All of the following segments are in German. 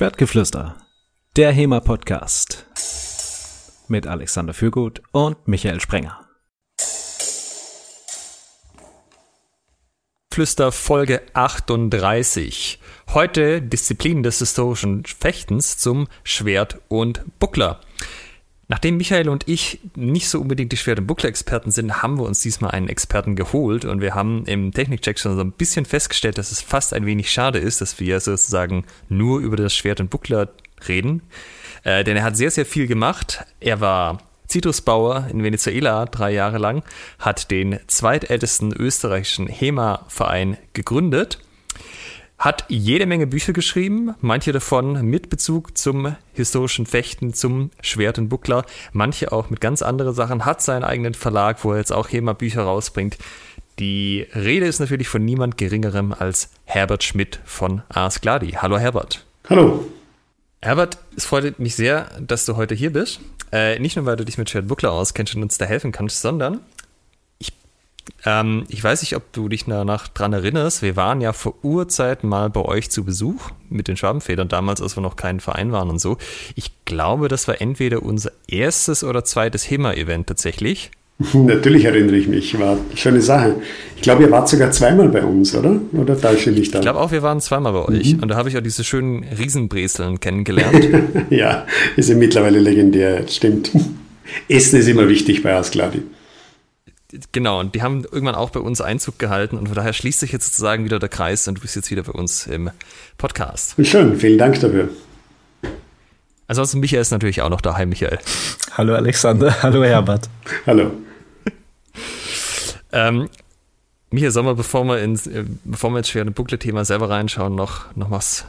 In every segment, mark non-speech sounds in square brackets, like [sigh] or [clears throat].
Schwertgeflüster, der HEMA-Podcast mit Alexander Fürgut und Michael Sprenger. Flüster Folge 38. Heute Disziplinen des historischen Fechtens zum Schwert und Buckler. Nachdem Michael und ich nicht so unbedingt die Schwert- und Buckler-Experten sind, haben wir uns diesmal einen Experten geholt und wir haben im Technikcheck schon so ein bisschen festgestellt, dass es fast ein wenig schade ist, dass wir sozusagen nur über das Schwert und Buckler reden. Äh, denn er hat sehr, sehr viel gemacht. Er war Zitrusbauer in Venezuela drei Jahre lang, hat den zweitältesten österreichischen HEMA-Verein gegründet hat jede Menge Bücher geschrieben, manche davon mit Bezug zum historischen Fechten, zum Schwert und Buckler, manche auch mit ganz anderen Sachen, hat seinen eigenen Verlag, wo er jetzt auch hier mal Bücher rausbringt. Die Rede ist natürlich von niemand Geringerem als Herbert Schmidt von Ars Gladi. Hallo Herbert. Hallo. Herbert, es freut mich sehr, dass du heute hier bist. Äh, nicht nur, weil du dich mit Schwert Buckler auskennst und uns da helfen kannst, sondern ähm, ich weiß nicht, ob du dich danach dran erinnerst. Wir waren ja vor Urzeiten mal bei euch zu Besuch mit den Schwabenfedern, damals, als wir noch kein Verein waren und so. Ich glaube, das war entweder unser erstes oder zweites HEMA-Event tatsächlich. [laughs] Natürlich erinnere ich mich, war eine schöne Sache. Ich glaube, ihr wart sogar zweimal bei uns, oder? Oder täusche ich da? Ich glaube auch, wir waren zweimal bei euch. Mhm. Und da habe ich auch diese schönen Riesenbreseln kennengelernt. [laughs] ja, ist ja mittlerweile legendär, stimmt. [laughs] Essen ist immer wichtig bei Askladi. Genau, und die haben irgendwann auch bei uns Einzug gehalten und von daher schließt sich jetzt sozusagen wieder der Kreis und du bist jetzt wieder bei uns im Podcast. Schön, vielen Dank dafür. Ansonsten Michael ist natürlich auch noch da. Hi Michael. Hallo Alexander, [laughs] hallo Herbert. hallo. [laughs] ähm, Michael, sollen wir, bevor wir, ins, äh, bevor wir jetzt schwer in Booklet-Thema selber reinschauen, noch, noch was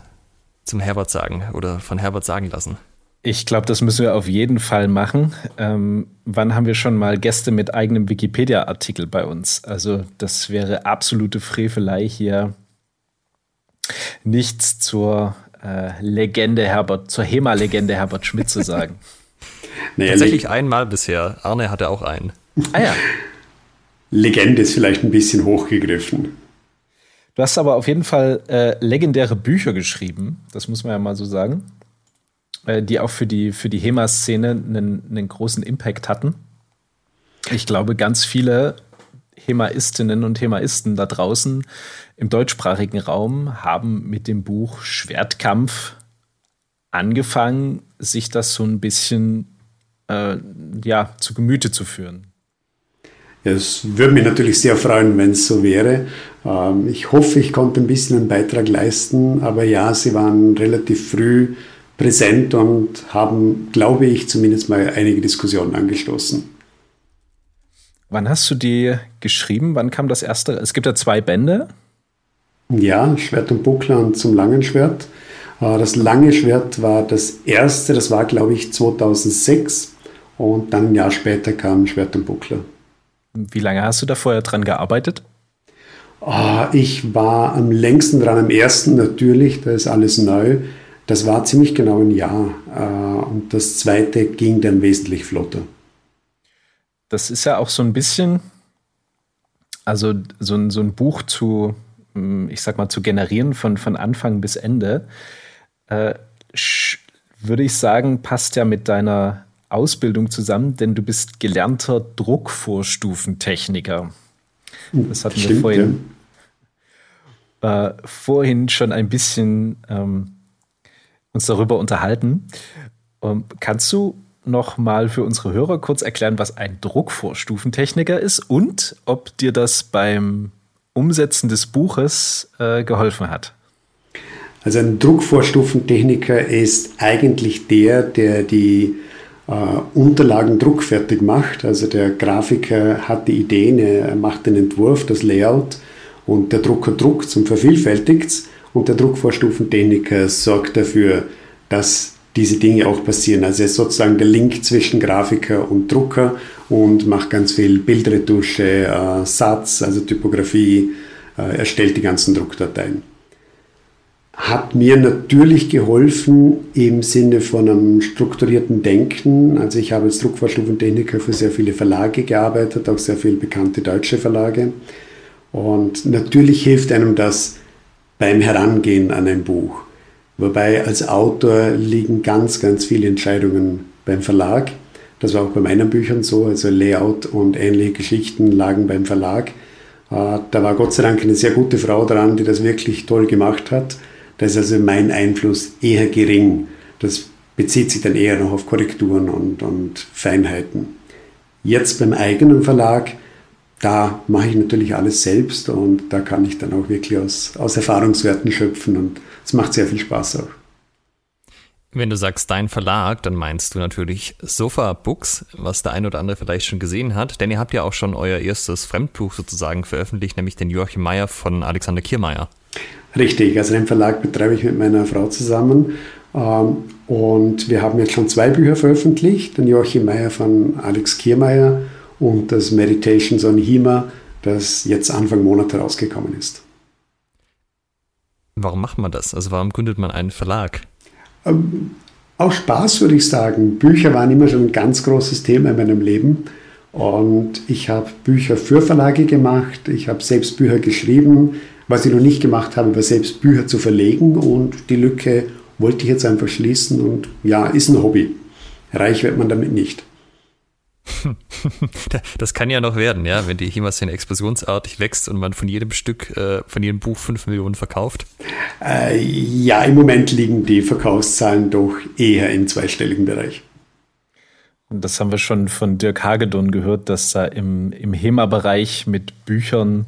zum Herbert sagen oder von Herbert sagen lassen? Ich glaube, das müssen wir auf jeden Fall machen. Ähm, wann haben wir schon mal Gäste mit eigenem Wikipedia-Artikel bei uns? Also das wäre absolute Frevelei hier nichts zur äh, Legende Herbert, zur HEMA-Legende Herbert Schmidt zu sagen. [laughs] nee, Tatsächlich einmal bisher. Arne hatte auch einen. Ah ja. Legende ist vielleicht ein bisschen hochgegriffen. Du hast aber auf jeden Fall äh, legendäre Bücher geschrieben, das muss man ja mal so sagen. Äh, die auch für die, für die HEMA-Szene einen, einen großen Impact hatten. Ich glaube, ganz viele Hemaistinnen und Hemaisten da draußen im deutschsprachigen Raum haben mit dem Buch Schwertkampf angefangen, sich das so ein bisschen äh, ja, zu Gemüte zu führen. Es würde mich natürlich sehr freuen, wenn es so wäre. Ähm, ich hoffe, ich konnte ein bisschen einen Beitrag leisten, aber ja, sie waren relativ früh präsent und haben, glaube ich, zumindest mal einige Diskussionen angestoßen. Wann hast du die geschrieben? Wann kam das erste? Es gibt ja zwei Bände. Ja, Schwert und Buckler und zum langen Schwert. Äh, das lange Schwert war das erste, das war, glaube ich, 2006. Und dann ein Jahr später kam Schwert und Buckler. Wie lange hast du da vorher dran gearbeitet? Ah, ich war am längsten dran am ersten natürlich, da ist alles neu. Das war ziemlich genau ein Jahr. Äh, und das zweite ging dann wesentlich flotter. Das ist ja auch so ein bisschen, also so ein, so ein Buch zu, hm, ich sag mal, zu generieren von, von Anfang bis Ende, äh, würde ich sagen, passt ja mit deiner Ausbildung zusammen, denn du bist gelernter Druckvorstufentechniker. Das hatten Stimmt, wir vorhin, ja. äh, vorhin schon ein bisschen ähm, uns darüber unterhalten. Ähm, kannst du noch mal für unsere Hörer kurz erklären, was ein Druckvorstufentechniker ist und ob dir das beim Umsetzen des Buches äh, geholfen hat? Also ein Druckvorstufentechniker ist eigentlich der, der die äh, Unterlagen druckfertig macht. Also der Grafiker hat die Ideen, er macht den Entwurf, das Layout und der Drucker druckt und vervielfältigt es und der Druckvorstufentechniker sorgt dafür, dass diese Dinge auch passieren. Also er ist sozusagen der Link zwischen Grafiker und Drucker und macht ganz viel Bildretusche, äh, Satz, also Typografie, äh, erstellt die ganzen Druckdateien. Hat mir natürlich geholfen im Sinne von einem strukturierten Denken. Also ich habe als Druckvorstufentechniker für sehr viele Verlage gearbeitet, auch sehr viele bekannte deutsche Verlage. Und natürlich hilft einem das, beim Herangehen an ein Buch. Wobei als Autor liegen ganz, ganz viele Entscheidungen beim Verlag. Das war auch bei meinen Büchern so. Also Layout und ähnliche Geschichten lagen beim Verlag. Äh, da war Gott sei Dank eine sehr gute Frau dran, die das wirklich toll gemacht hat. Da ist also mein Einfluss eher gering. Das bezieht sich dann eher noch auf Korrekturen und, und Feinheiten. Jetzt beim eigenen Verlag, da mache ich natürlich alles selbst und da kann ich dann auch wirklich aus, aus Erfahrungswerten schöpfen und es macht sehr viel Spaß auch. Wenn du sagst dein Verlag, dann meinst du natürlich Sofa Books, was der ein oder andere vielleicht schon gesehen hat, denn ihr habt ja auch schon euer erstes Fremdbuch sozusagen veröffentlicht, nämlich den Joachim Meyer von Alexander Kiermeier. Richtig, also den Verlag betreibe ich mit meiner Frau zusammen ähm, und wir haben jetzt schon zwei Bücher veröffentlicht, den Joachim Meyer von Alex Kiermeier und das Meditations on Hima, das jetzt Anfang Monat herausgekommen ist. Warum macht man das? Also warum gründet man einen Verlag? Ähm, auch Spaß würde ich sagen. Bücher waren immer schon ein ganz großes Thema in meinem Leben. Und ich habe Bücher für Verlage gemacht, ich habe selbst Bücher geschrieben. Was ich noch nicht gemacht habe, war selbst Bücher zu verlegen und die Lücke wollte ich jetzt einfach schließen und ja, ist ein Hobby. Reich wird man damit nicht. [laughs] Das kann ja noch werden, ja, wenn die Hima-Szene explosionsartig wächst und man von jedem Stück, äh, von jedem Buch 5 Millionen verkauft. Äh, ja, im Moment liegen die Verkaufszahlen doch eher im zweistelligen Bereich. Und das haben wir schon von Dirk Hagedorn gehört, dass da im, im HEMA-Bereich mit Büchern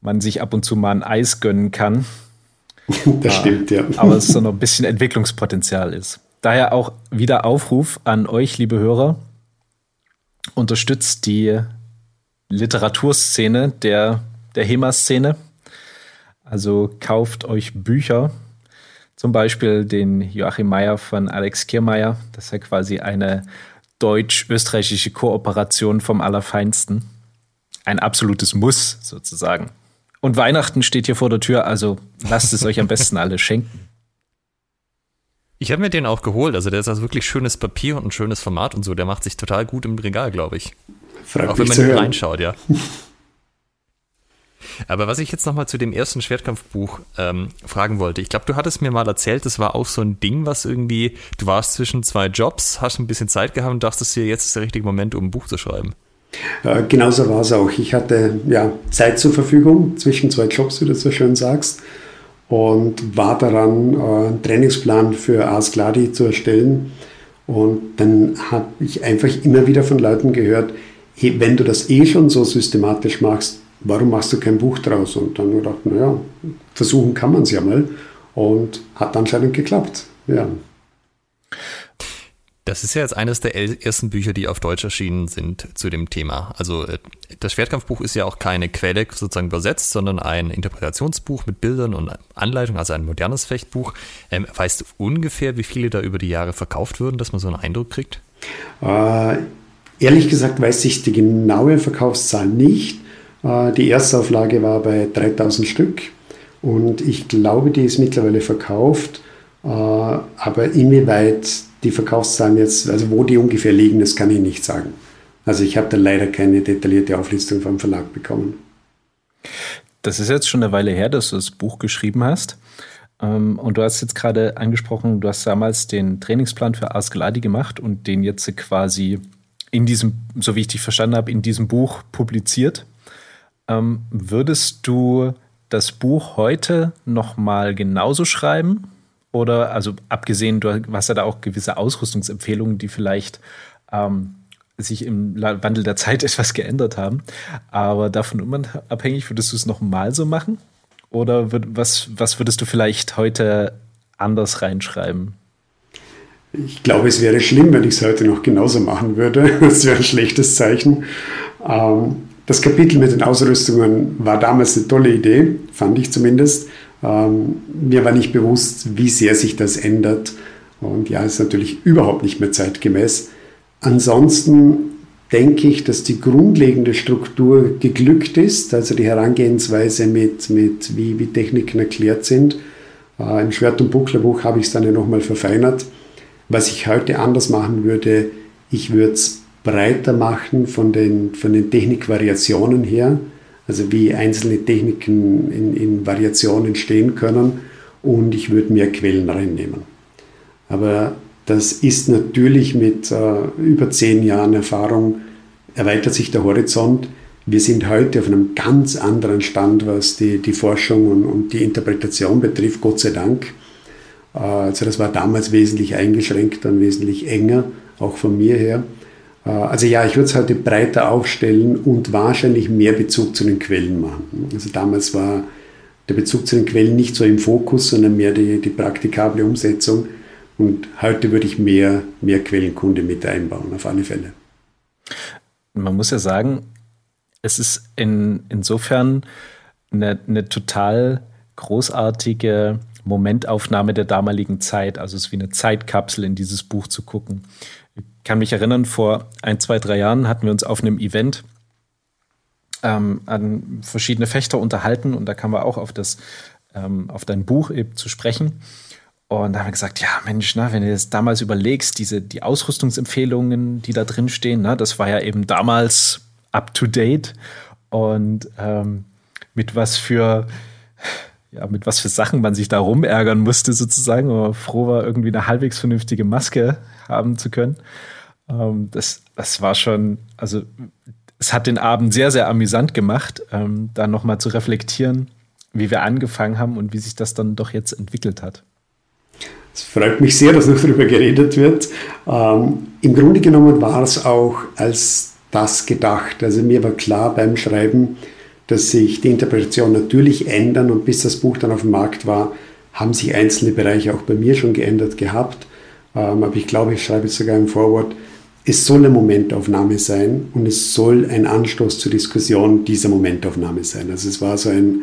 man sich ab und zu mal ein Eis gönnen kann. [laughs] das stimmt, ja. Aber es so noch ein bisschen Entwicklungspotenzial ist. Daher auch wieder Aufruf an euch, liebe Hörer, unterstützt die Literaturszene der, der HEMA-Szene. Also kauft euch Bücher, zum Beispiel den Joachim Meyer von Alex Kiermeier. Das ist ja quasi eine deutsch-österreichische Kooperation vom Allerfeinsten. Ein absolutes Muss sozusagen. Und Weihnachten steht hier vor der Tür, also lasst es euch am besten alle schenken. Ich habe mir den auch geholt. Also der ist also wirklich schönes Papier und ein schönes Format und so. Der macht sich total gut im Regal, glaube ich. Frag auch wenn man nicht reinschaut, ja. [laughs] Aber was ich jetzt nochmal zu dem ersten Schwertkampfbuch ähm, fragen wollte, ich glaube, du hattest mir mal erzählt, das war auch so ein Ding, was irgendwie, du warst zwischen zwei Jobs, hast ein bisschen Zeit gehabt und dachtest dir, jetzt ist der richtige Moment, um ein Buch zu schreiben. Äh, genauso war es auch. Ich hatte ja Zeit zur Verfügung zwischen zwei Jobs, wie du so schön sagst und war daran, äh, einen Trainingsplan für Ars Gladi zu erstellen. Und dann habe ich einfach immer wieder von Leuten gehört, wenn du das eh schon so systematisch machst, warum machst du kein Buch draus? Und dann gedacht, naja, versuchen kann man es ja mal. Und hat anscheinend geklappt. Ja. Das ist ja jetzt eines der ersten Bücher, die auf Deutsch erschienen sind zu dem Thema. Also äh, das Schwertkampfbuch ist ja auch keine Quelle sozusagen übersetzt, sondern ein Interpretationsbuch mit Bildern und Anleitungen, also ein modernes Fechtbuch. Ähm, weißt du ungefähr, wie viele da über die Jahre verkauft würden, dass man so einen Eindruck kriegt? Äh, ehrlich gesagt weiß ich die genaue Verkaufszahl nicht. Äh, die Erstauflage war bei 3000 Stück und ich glaube, die ist mittlerweile verkauft. Äh, aber inwieweit die Verkaufszahlen jetzt, also wo die ungefähr liegen, das kann ich nicht sagen. Also ich habe da leider keine detaillierte Auflistung vom Verlag bekommen. Das ist jetzt schon eine Weile her, dass du das Buch geschrieben hast. Ähm, und du hast jetzt gerade angesprochen, du hast damals den Trainingsplan für Ars Gladi gemacht und den jetzt quasi in diesem, so wie ich dich verstanden habe, in diesem Buch publiziert. Ähm, würdest du das Buch heute noch mal genauso schreiben? Oder, also abgesehen, du hast ja da auch gewisse Ausrüstungsempfehlungen, die vielleicht ähm, sich im Wandel der Zeit [laughs] etwas geändert haben. Aber davon unabhängig, würdest du es nochmal so machen? Oder würd, was, was würdest du vielleicht heute anders reinschreiben? Ich glaube, es wäre schlimm, wenn ich es heute noch genauso machen würde. [laughs] Das wäre ein schlechtes Zeichen. Ähm, das Kapitel mit den Ausrüstungen war damals eine tolle Idee, fand ich zumindest. Ähm, mir war nicht bewusst, wie sehr sich das ändert. Und ja, ist natürlich überhaupt nicht mehr zeitgemäß. Ansonsten denke ich, dass die grundlegende Struktur geglückt ist, also die Herangehensweise mit, mit wie, wie Techniken erklärt sind. Äh, Im Schwert- und Bucklerbuch habe ich es dann ja nochmal verfeinert. Was ich heute anders machen würde, ich würde es breiter machen von den, von den Technikvariationen her also wie einzelne Techniken in, in Variationen stehen können und ich würde mehr Quellen reinnehmen. Aber das ist natürlich mit äh, über zehn Jahren Erfahrung, erweitert sich der Horizont. Wir sind heute auf einem ganz anderen Stand, was die, die Forschung und, und die Interpretation betrifft, Gott sei Dank. Äh, also das war damals wesentlich eingeschränkter und wesentlich enger, auch von mir her. Äh, also ja, ich würde es heute breiter aufstellen und wahrscheinlich mehr Bezug zu den Quellen machen. Also damals war der Bezug zu den Quellen nicht so im Fokus, sondern mehr die, die praktikable Umsetzung. Und heute würde ich mehr, mehr Quellenkunde mit einbauen, auf alle Fälle. Man muss ja sagen, es ist in, insofern eine, eine total großartige Momentaufnahme der damaligen Zeit. Also es ist wie eine Zeitkapsel in dieses Buch zu gucken. Ich kann mich erinnern, vor ein, zwei, drei Jahren hatten wir uns auf einem Event ähm, an verschiedene Fechter unterhalten und da kamen wir auch auf das, ähm, auf dein Buch eben zu sprechen. Und da haben wir gesagt, ja, Mensch, na, wenn du jetzt damals überlegst, diese, die Ausrüstungsempfehlungen, die da drin stehen, na, das war ja eben damals up to date. Und ähm, mit was für, ja, mit was für Sachen man sich da rumärgern musste, sozusagen, aber froh war, irgendwie eine halbwegs vernünftige Maske haben zu können. Ähm, das, das war schon, also es hat den Abend sehr, sehr amüsant gemacht, ähm, da nochmal zu reflektieren, wie wir angefangen haben und wie sich das dann doch jetzt entwickelt hat. Es freut mich sehr, dass noch darüber geredet wird. Ähm, Im Grunde genommen war es auch als das gedacht. Also mir war klar beim Schreiben, dass sich die Interpretation natürlich ändern und bis das Buch dann auf dem Markt war, haben sich einzelne Bereiche auch bei mir schon geändert gehabt. Ähm, aber ich glaube, ich schreibe es sogar im Vorwort, es soll eine Momentaufnahme sein und es soll ein Anstoß zur Diskussion dieser Momentaufnahme sein. Also es war so ein,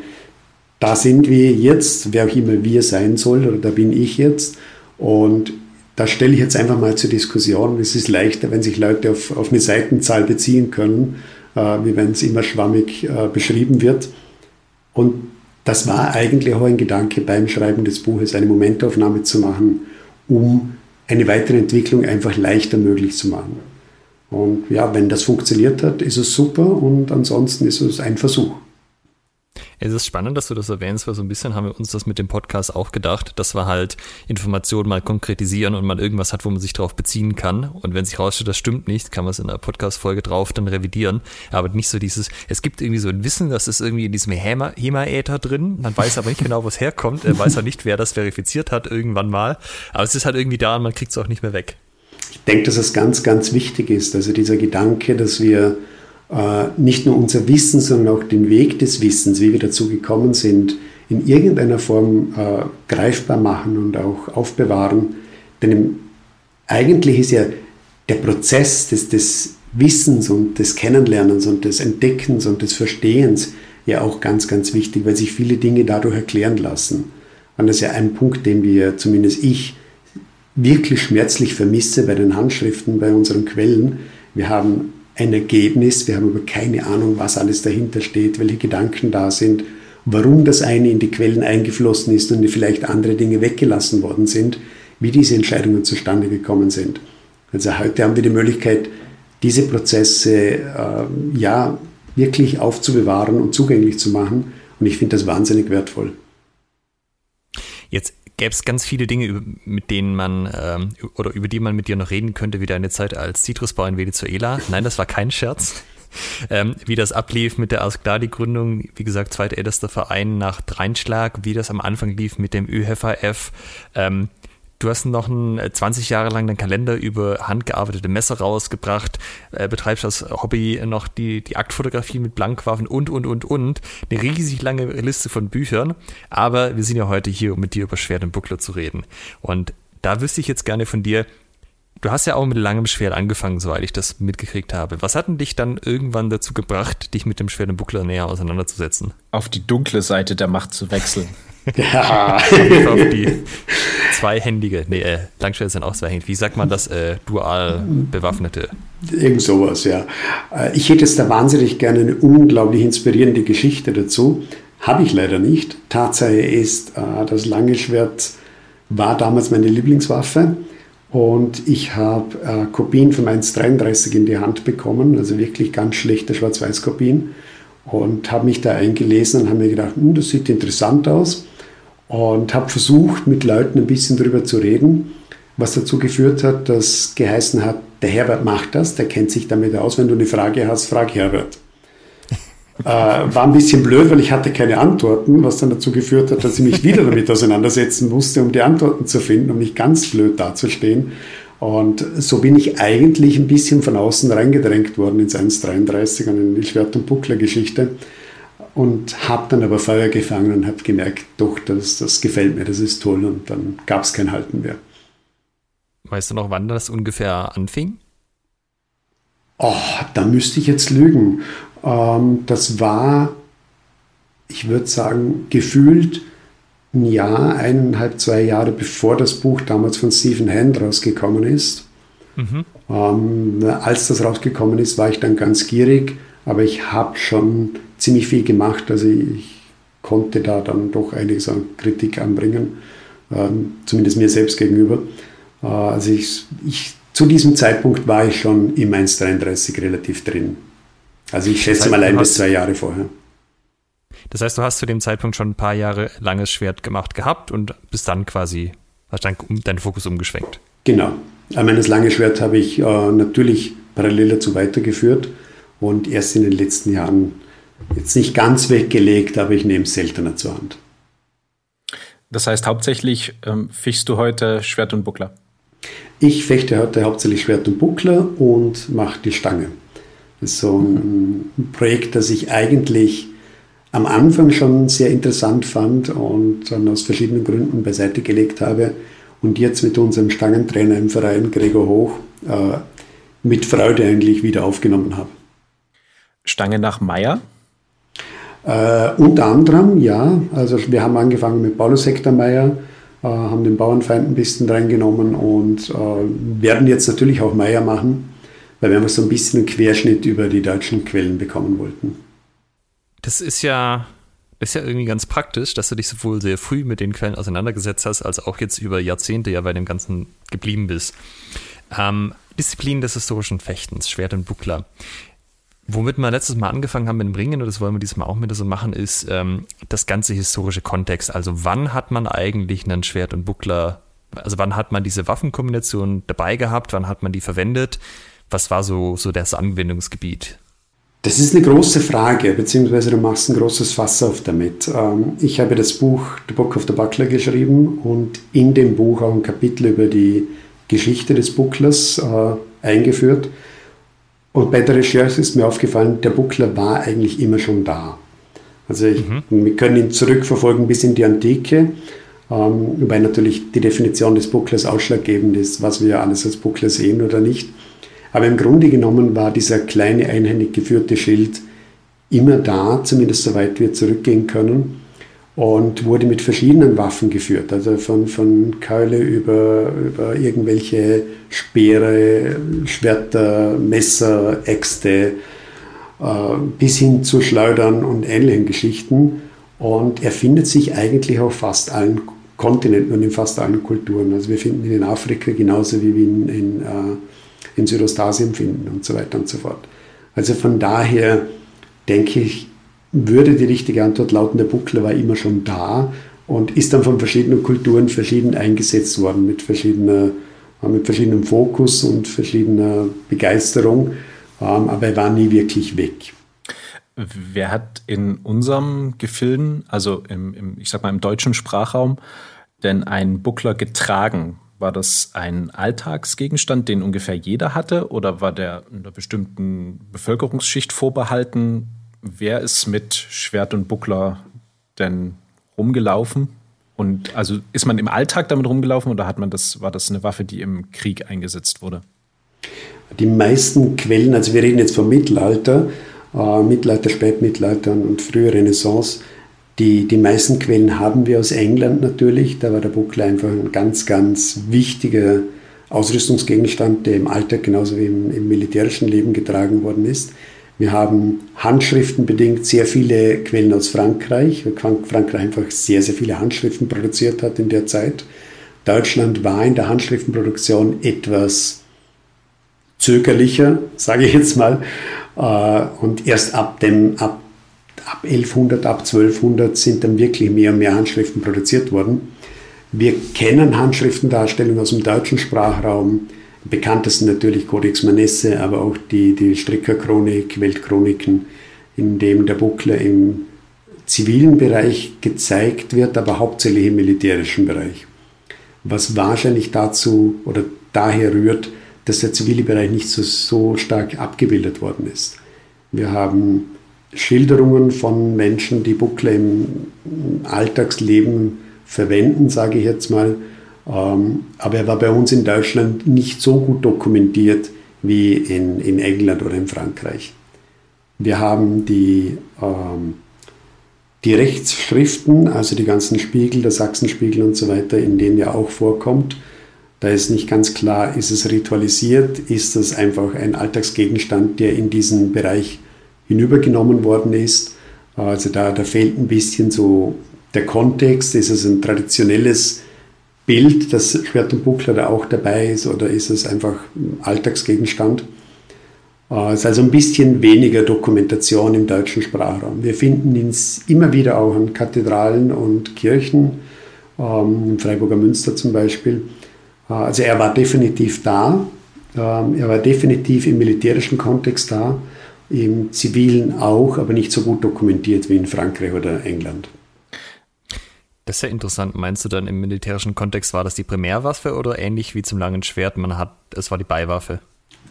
da sind wir jetzt, wer auch immer wir sein soll, oder da bin ich jetzt. Und da stelle ich jetzt einfach mal zur Diskussion. Es ist leichter, wenn sich Leute auf, auf eine Seitenzahl beziehen können, wie wenn es immer schwammig äh, beschrieben wird. Und das war eigentlich auch ein Gedanke beim Schreiben des Buches, eine Momentaufnahme zu machen, um eine weitere Entwicklung einfach leichter möglich zu machen. Und ja, wenn das funktioniert hat, ist es super und ansonsten ist es ein Versuch. Es ist spannend, dass du das erwähnst, weil so ein bisschen haben wir uns das mit dem Podcast auch gedacht, dass wir halt Informationen mal konkretisieren und man irgendwas hat, wo man sich darauf beziehen kann. Und wenn sich rausstellt, das stimmt nicht, kann man es in einer Podcast-Folge drauf dann revidieren. Aber nicht so dieses, es gibt irgendwie so ein Wissen, das ist irgendwie in diesem HEMA-Äther drin. Man weiß aber nicht genau, wo es herkommt. Er weiß auch nicht, wer das verifiziert hat irgendwann mal. Aber es ist halt irgendwie da und man kriegt es auch nicht mehr weg. Ich denke, dass es ganz, ganz wichtig ist. Also dieser Gedanke, dass wir nicht nur unser Wissen, sondern auch den Weg des Wissens, wie wir dazu gekommen sind, in irgendeiner Form äh, greifbar machen und auch aufbewahren. Denn eigentlich ist ja der Prozess des, des Wissens und des Kennenlernens und des Entdeckens und des Verstehens ja auch ganz, ganz wichtig, weil sich viele Dinge dadurch erklären lassen. Und das ist ja ein Punkt, den wir, zumindest ich, wirklich schmerzlich vermisse bei den Handschriften, bei unseren Quellen. Wir haben ein Ergebnis. Wir haben aber keine Ahnung, was alles dahinter steht, welche Gedanken da sind, warum das eine in die Quellen eingeflossen ist und vielleicht andere Dinge weggelassen worden sind, wie diese Entscheidungen zustande gekommen sind. Also heute haben wir die Möglichkeit, diese Prozesse äh, ja wirklich aufzubewahren und zugänglich zu machen. Und ich finde das wahnsinnig wertvoll. Jetzt gäbe es ganz viele Dinge, mit denen man ähm, oder über die man mit dir noch reden könnte, wie deine Zeit als Zitrusbau in Venezuela. Nein, das war kein Scherz. [laughs] Ähm, wie das ablief mit der Askladi-Gründung, wie gesagt, zweitältester Verein nach Dreinschlag, wie das am Anfang lief mit dem ÖHVF, ähm, Du hast noch einen, 20 äh, Jahre lang deinen Kalender über handgearbeitete Messer rausgebracht, äh, betreibst als Hobby noch die, die Aktfotografie mit Blankwaffen und, und, und, und. Eine riesig lange Liste von Büchern. Aber wir sind ja heute hier, um mit dir über Schwert und Buckler zu reden. Und da wüsste ich jetzt gerne von dir, Du hast ja auch mit langem Schwert angefangen, soweit ich das mitgekriegt habe. Was hat denn dich dann irgendwann dazu gebracht, dich mit dem Schwert und Buckler näher auseinanderzusetzen? Auf die dunkle Seite der Macht zu wechseln. [laughs] Ja. [laughs] auf die [laughs] zweihändige, nee, äh, Langschwert sind auch zweihändig. Wie sagt man das? Äh, dual bewaffnete? Irgend sowas, ja. Äh, ich hätte jetzt da wahnsinnig gerne eine unglaublich inspirierende Geschichte dazu. Habe ich leider nicht. Tatsache ist, äh, das lange Schwert war damals meine Lieblingswaffe. Und ich habe äh, Kopien von 1,33 in die Hand bekommen, also wirklich ganz schlechte Schwarz-Weiß-Kopien. Und habe mich da eingelesen und habe mir gedacht, hm, das sieht interessant aus. Und habe versucht, mit Leuten ein bisschen darüber zu reden, was dazu geführt hat, dass geheißen hat, der Herbert macht das, der kennt sich damit aus. Wenn du eine Frage hast, frag Herbert. [laughs] äh, war ein bisschen blöd, weil ich hatte keine Antworten, was dann dazu geführt hat, dass ich mich wieder damit auseinandersetzen musste, um die Antworten zu finden, um nicht ganz blöd dazustehen. Und so bin ich eigentlich ein bisschen von außen reingedrängt worden ins 1,33 und in die Schwert- und Buckler-Geschichte und habe dann aber Feuer gefangen und habe gemerkt, doch, das, das gefällt mir, das ist toll und dann gab es kein Halten mehr. Weißt du noch, wann das ungefähr anfing? Oh, da müsste ich jetzt lügen. Ähm, das war, ich würde sagen, gefühlt ein Jahr, eineinhalb, zwei Jahre bevor das Buch damals von Stephen Hand rausgekommen ist. Mhm. Ähm, als das rausgekommen ist, war ich dann ganz gierig, aber ich habe schon ziemlich viel gemacht. Also ich konnte da dann doch einiges an Kritik anbringen, ähm, zumindest mir selbst gegenüber. Äh, also ich, ich, zu diesem Zeitpunkt war ich schon im 1,33 relativ drin. Also ich schätze das heißt, mal ein bis zwei Jahre vorher. Das heißt, du hast zu dem Zeitpunkt schon ein paar Jahre langes Schwert gemacht gehabt und bist dann quasi, hast dann deinen Fokus umgeschwenkt. Genau. Meines lange Schwert habe ich äh, natürlich parallel dazu weitergeführt und erst in den letzten Jahren jetzt nicht ganz weggelegt, aber ich nehme es seltener zur Hand. Das heißt, hauptsächlich ähm, fichst du heute Schwert und Buckler? Ich fechte heute hauptsächlich Schwert und Buckler und mache die Stange. Das ist so ein Projekt, das ich eigentlich am Anfang schon sehr interessant fand und dann aus verschiedenen Gründen beiseite gelegt habe und jetzt mit unserem Stangentrainer im Verein, Gregor Hoch, äh, mit Freude eigentlich wieder aufgenommen habe. Stange nach Meier? Äh, unter anderem, ja. Also wir haben angefangen mit Paulus Hektermeier, äh, haben den Bauernfeind ein bisschen reingenommen und äh, werden jetzt natürlich auch Meier machen, weil wir einfach so ein bisschen einen Querschnitt über die deutschen Quellen bekommen wollten. Das ist ja, ist ja irgendwie ganz praktisch, dass du dich sowohl sehr früh mit den Quellen auseinandergesetzt hast, als auch jetzt über Jahrzehnte ja bei dem Ganzen geblieben bist. Ähm, Disziplin des historischen Fechtens, Schwert und Buckler. Womit wir letztes Mal angefangen haben mit dem Ringen, und das wollen wir diesmal auch wieder so machen, ist ähm, das ganze historische Kontext. Also wann hat man eigentlich einen Schwert und Buckler, also wann hat man diese Waffenkombination dabei gehabt, wann hat man die verwendet? Was war so, so das Anwendungsgebiet? Das ist eine große Frage, beziehungsweise du machst ein großes Fass auf damit. Ähm, ich habe das Buch The Book of the Buckler geschrieben und in dem Buch auch ein Kapitel über die Geschichte des Bucklers äh, eingeführt. Und bei der Recherche ist mir aufgefallen, der Buckler war eigentlich immer schon da. Also ich, mhm. wir können ihn zurückverfolgen bis in die Antike, ähm, wobei natürlich die Definition des Bucklers ausschlaggebend ist, was wir alles als Buckler sehen oder nicht. Aber im Grunde genommen war dieser kleine einhändig geführte Schild immer da, zumindest soweit wir zurückgehen können und wurde mit verschiedenen Waffen geführt, also von, von Keule über, über irgendwelche Speere, Schwerter, Messer, Äxte äh, bis hin zu Schleudern und ähnlichen Geschichten. Und er findet sich eigentlich auf fast allen Kontinenten und in fast allen Kulturen. Also wir finden ihn in Afrika genauso wie wir ihn in, äh, in Südostasien finden und so weiter und so fort. Also von daher denke ich, würde die richtige Antwort lauten, der Buckler war immer schon da und ist dann von verschiedenen Kulturen verschieden eingesetzt worden, mit, verschiedener, mit verschiedenem Fokus und verschiedener Begeisterung, ähm, aber er war nie wirklich weg. Wer hat in unserem Gefilden, also im, im, ich sag mal im deutschen Sprachraum, denn einen Buckler getragen? War das ein Alltagsgegenstand, den ungefähr jeder hatte, oder war der einer bestimmten Bevölkerungsschicht vorbehalten? Wer ist mit Schwert und Buckler denn rumgelaufen? Und also ist man im Alltag damit rumgelaufen oder hat man das, war das eine Waffe, die im Krieg eingesetzt wurde? Die meisten Quellen, also wir reden jetzt vom Mittelalter, äh, Mittelalter, Spätmittelalter und frühe Renaissance, die, die meisten Quellen haben wir aus England natürlich. Da war der Buckler einfach ein ganz, ganz wichtiger Ausrüstungsgegenstand, der im Alltag genauso wie im, im militärischen Leben getragen worden ist. Wir haben handschriftenbedingt sehr viele Quellen aus Frankreich, weil Frankreich einfach sehr, sehr viele Handschriften produziert hat in der Zeit. Deutschland war in der Handschriftenproduktion etwas zögerlicher, [laughs] sage ich jetzt mal. Äh, und erst ab dem, ab ab 1100, ab 1200 sind dann wirklich mehr und mehr Handschriften produziert worden. Wir kennen Handschriftendarstellungen aus dem deutschen Sprachraum, bekanntesten natürlich Codex Manesse, aber auch die, die Strickerchronik, Weltchroniken, in dem der Buckler im zivilen Bereich gezeigt wird, aber hauptsächlich im militärischen Bereich. Was wahrscheinlich dazu oder daher rührt, dass der zivile Bereich nicht so, so stark abgebildet worden ist. Wir haben Schilderungen von Menschen, die Buckler im Alltagsleben verwenden, sage ich jetzt mal. Ähm, aber er war bei uns in Deutschland nicht so gut dokumentiert wie in, in England oder in Frankreich. Wir haben die ähm, die Rechtsschriften, also die ganzen Spiegel, der Sachsenspiegel und so weiter, in denen ja auch vorkommt, da ist nicht ganz klar, ist es ritualisiert, ist es einfach ein Alltagsgegenstand, der in diesen Bereich hinübergenommen worden ist. Also da, da fehlt ein bisschen so der Kontext, ist es ein traditionelles Bild, das Schwert und Buckler da auch dabei ist, oder ist es einfach ein Alltagsgegenstand? Äh, es ist also ein bisschen weniger Dokumentation im deutschen Sprachraum. Wir finden ihn immer wieder auch an Kathedralen und Kirchen, ähm, im Freiburger Münster zum Beispiel. Äh, also er war definitiv da. Ähm, er war definitiv im militärischen Kontext da, im zivilen auch, aber nicht so gut dokumentiert wie in Frankreich oder England. Das ist ja interessant. Meinst du dann im militärischen Kontext war das die Primärwaffe oder ähnlich wie zum langen Schwert? Man hat, es war die Beiwaffe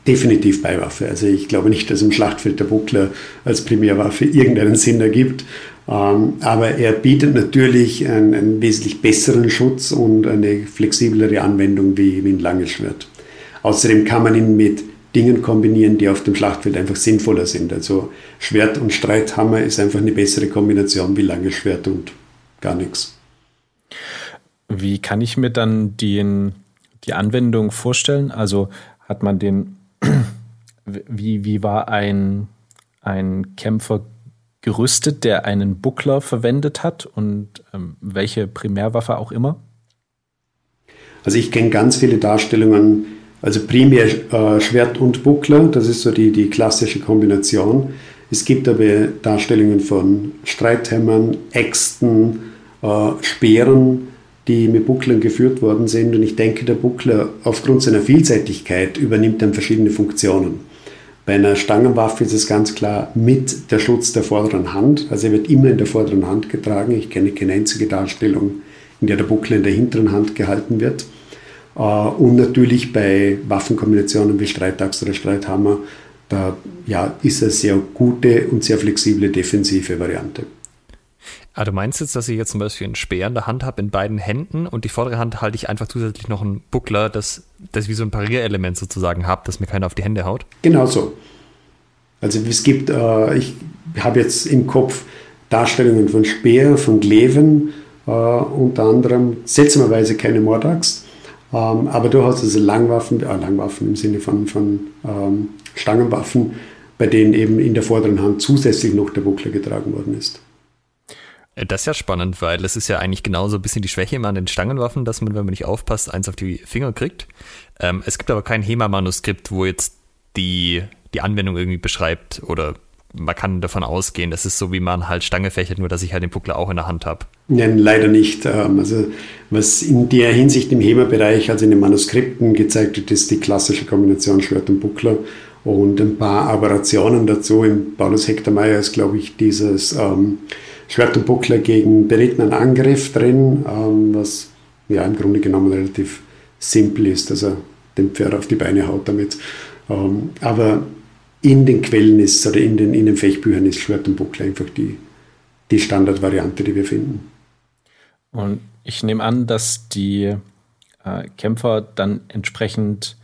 definitiv Beiwaffe. Also ich glaube nicht, dass im Schlachtfeld der Buckler als Primärwaffe irgendeinen Sinn ergibt. Ähm, aber er bietet natürlich einen, einen, wesentlich besseren Schutz und eine flexiblere Anwendung wie, wie ein langes Schwert. Außerdem kann man ihn mit Dingen kombinieren, die auf dem Schlachtfeld einfach sinnvoller sind. Also Schwert und Streithammer ist einfach eine bessere Kombination wie langes Schwert und gar nichts. Wie kann ich mir dann den, die Anwendung vorstellen? Also hat man den [clears throat] wie, wie war ein, ein Kämpfer gerüstet, der einen Buckler verwendet hat und ähm, welche Primärwaffe auch immer? Also ich kenne ganz viele Darstellungen, also primär äh, Schwert und Buckler, das ist so die, die klassische Kombination. Es gibt aber Darstellungen von Streithämmern, Äxten, äh, Speeren, die mit Bucklern geführt worden sind. Und ich denke, der Buckler aufgrund seiner Vielseitigkeit übernimmt dann verschiedene Funktionen. Bei einer Stangenwaffe ist es ganz klar mit der Schutz der vorderen Hand. Also er wird immer in der vorderen Hand getragen. Ich kenne keine einzige Darstellung, in der der Buckler in der hinteren Hand gehalten wird. Äh, und natürlich bei Waffenkombinationen wie Streitaxt oder Streithammer, da ja, ist eine sehr gute und sehr flexible defensive Variante. Ah, du meinst jetzt, dass ich jetzt zum Beispiel einen Speer in der Hand habe in beiden Händen und die vordere Hand halte ich einfach zusätzlich noch einen Buckler, das, das wie so ein Parierelement sozusagen habe, dass mir keiner auf die Hände haut? Genau so. Also es gibt, äh, ich habe jetzt im Kopf Darstellungen von Speer, von Gleven, äh, unter anderem seltsamerweise keine Mordaxt, ähm, aber du hast also Langwaffen, äh, Langwaffen im Sinne von, von ähm, Stangenwaffen, bei denen eben in der vorderen Hand zusätzlich noch der Buckler getragen worden ist. Äh, das ist ja spannend, weil es ist ja eigentlich genauso ein bisschen die Schwäche immer an den Stangenwaffen, dass man, wenn man nicht aufpasst, eins auf die Finger kriegt. Ähm, es gibt aber kein HEMA-Manuskript, wo jetzt die, die Anwendung irgendwie beschreibt oder man kann davon ausgehen, das ist so, wie man halt Stange fächert, nur dass ich halt den Buckler auch in der Hand habe. Nein, leider nicht. Ähm, also was in der Hinsicht im HEMA-Bereich, also in den Manuskripten gezeigt wird, ist die klassische Kombination Schwert und Buckler und ein paar Aberrationen dazu. Im Paulus Hector Meyer ist, glaube ich, dieses ähm, Schwert und Buckler gegen berittenen Angriff drin, ähm, was ja im Grunde genommen relativ simpel ist, dass er den Pferd auf die Beine haut damit. Ähm, aber in den Quellen ist oder in den, in den Fechtbüchern ist Schwert und Buckler einfach die, die Standardvariante, die wir finden. Und ich nehme an, dass die äh, Kämpfer dann entsprechend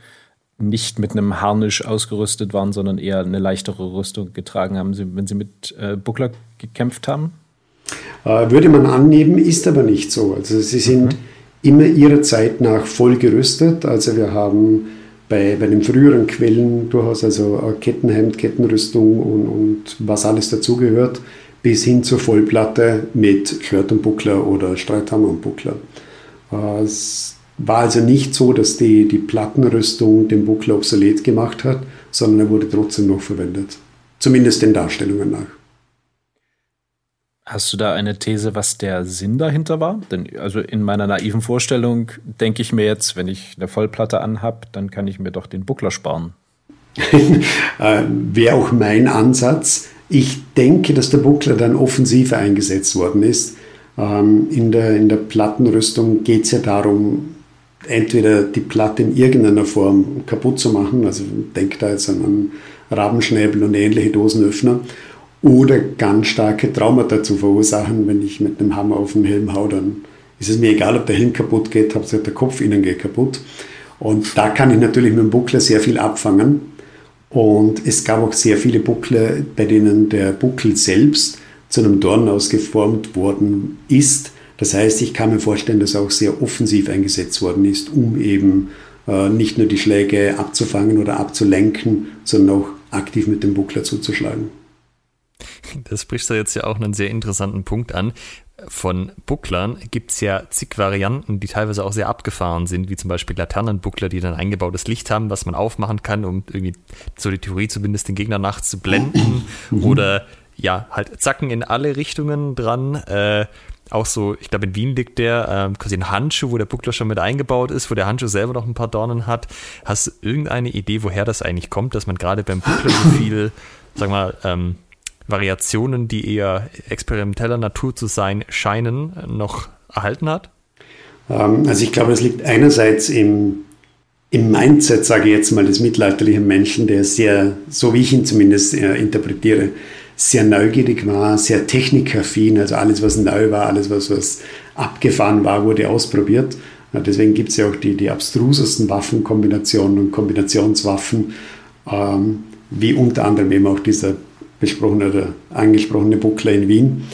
nicht mit einem Harnisch ausgerüstet waren, sondern eher eine leichtere Rüstung getragen haben, wenn sie mit äh, Buckler gekämpft haben? Äh, würde man annehmen, ist aber nicht so. Also sie sind mhm. immer ihrer Zeit nach voll gerüstet. Also wir haben bei, bei den früheren Quellen durchaus also Kettenhemd, Kettenrüstung und, und was alles dazugehört, bis hin zur Vollplatte mit Schwert und Buckler oder Streithammer und Buckler. Äh, es war also nicht so, dass die, die Plattenrüstung den Buckler obsolet gemacht hat, sondern er wurde trotzdem noch verwendet. Zumindest den Darstellungen nach. Hast du da eine These, was der Sinn dahinter war? Denn also in meiner naiven Vorstellung denke ich mir jetzt, wenn ich eine Vollplatte anhab, dann kann ich mir doch den Buckler sparen. [laughs] äh, Wäre auch mein Ansatz. Ich denke, dass der Buckler dann offensiver eingesetzt worden ist. Ähm, in, der, in der Plattenrüstung geht es ja darum, entweder die Platte in irgendeiner Form kaputt zu machen, also denkt da jetzt an einen Rabenschnäbel und ähnliche Dosenöffner, oder ganz starke Traumata zu verursachen, wenn ich mit einem Hammer auf den Helm hau, dann ist es mir egal, ob der Helm kaputt geht, Hauptsache der Kopf innen geht kaputt. Und da kann ich natürlich mit dem Buckler sehr viel abfangen. Und es gab auch sehr viele Buckler, bei denen der Buckel selbst zu einem Dorn ausgeformt worden ist. Das heißt, ich kann mir vorstellen, dass er auch sehr offensiv eingesetzt worden ist, um eben äh, nicht nur die Schläge abzufangen oder abzulenken, sondern auch aktiv mit dem Buckler zuzuschlagen. Das spricht da jetzt ja auch einen sehr interessanten Punkt an. Von Bucklern gibt es ja zig Varianten, die teilweise auch sehr abgefahren sind, wie zum Beispiel Laternenbuckler, die dann eingebautes Licht haben, was man aufmachen kann, um irgendwie, so die Theorie zumindest, den Gegner nachts zu blenden. Mhm. Oder ja, halt Zacken in alle Richtungen dran. Äh, auch so, ich glaube in Wien liegt der, ähm, quasi ein Handschuh, wo der Buckler schon mit eingebaut ist, wo der Handschuh selber noch ein paar Dornen hat. Hast du irgendeine Idee, woher das eigentlich kommt, dass man gerade beim Buckler so [laughs] viel, sag mal, ähm, Variationen, die eher experimenteller Natur zu sein scheinen, noch erhalten hat? Ähm, also ich glaube, es liegt einerseits im, im Mindset, sage ich jetzt mal, des mittelalterlichen Menschen, der sehr, so wie ich ihn zumindest äh, interpretiere, sehr neugierig war, sehr technikaffin, also alles, was neu war, alles, was, was abgefahren war, wurde ausprobiert. Deswegen gibt es ja auch die, die abstrusesten Waffenkombinationen und Kombinationswaffen, ähm, wie unter anderem eben auch dieser besprochene oder angesprochene Buckler in Wien.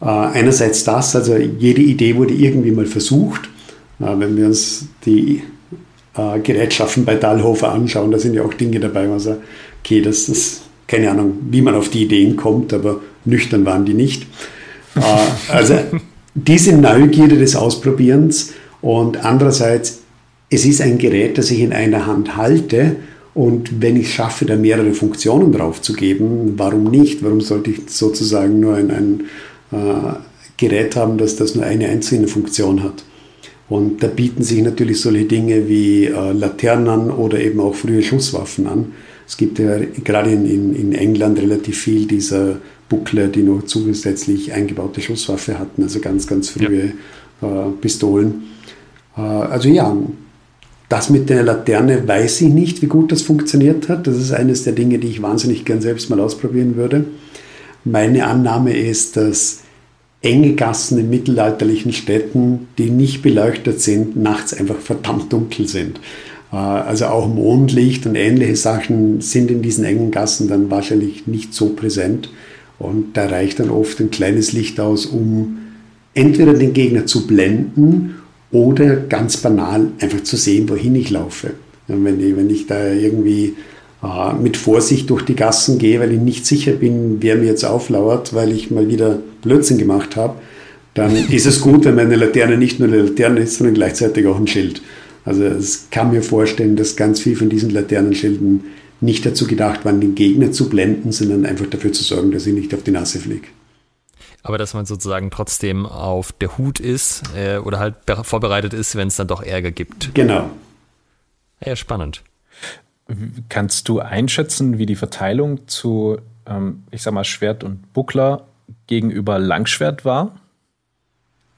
Äh, einerseits das, also jede Idee wurde irgendwie mal versucht. Äh, wenn wir uns die äh, Gerätschaften bei Dahlhofer anschauen, da sind ja auch Dinge dabei, wo man sagt, okay, das ist keine Ahnung, wie man auf die Ideen kommt, aber nüchtern waren die nicht. Äh, also [laughs] diese Neugierde des Ausprobierens und andererseits, es ist ein Gerät, das ich in einer Hand halte und wenn ich es schaffe, da mehrere Funktionen drauf zu geben, warum nicht? Warum sollte ich sozusagen nur ein, ein äh, Gerät haben, das, das nur eine einzelne Funktion hat? Und da bieten sich natürlich solche Dinge wie äh, Laternen oder eben auch frühe Schusswaffen an. Es gibt ja gerade in, in, in England relativ viel dieser Buckler, die noch zusätzlich eingebaute Schusswaffe hatten, also ganz, ganz frühe ja. äh, Pistolen. Äh, also ja, das mit der Laterne weiß ich nicht, wie gut das funktioniert hat. Das ist eines der Dinge, die ich wahnsinnig gern selbst mal ausprobieren würde. Meine Annahme ist, dass enge Gassen in mittelalterlichen Städten, die nicht beleuchtet sind, nachts einfach verdammt dunkel sind. Äh, also auch Mondlicht und ähnliche Sachen sind in diesen engen Gassen dann wahrscheinlich nicht so präsent. Und da reicht dann oft ein kleines Licht aus, um entweder den Gegner zu blenden oder ganz banal einfach zu sehen, wohin ich laufe. Wenn ich, wenn ich da irgendwie äh, mit Vorsicht durch die Gassen gehe, weil ich nicht sicher bin, wer mir jetzt auflauert, weil ich mal wieder Blödsinn gemacht habe, dann [laughs] ist es gut, wenn meine Laterne nicht nur eine Laterne ist, sondern gleichzeitig auch ein Schild. Also es kann mir vorstellen, dass ganz viel von diesen Laternenschilden nicht dazu gedacht waren, den Gegner zu blenden, sondern einfach dafür zu sorgen, dass ich nicht auf die Nase fliege aber dass man sozusagen trotzdem auf der Hut ist äh, oder halt vorbereitet ist, wenn es dann doch Ärger gibt. Genau. Ja, spannend. Kannst du einschätzen, wie die Verteilung zu, ähm, ich sag mal, Schwert und Buckler gegenüber Langschwert war?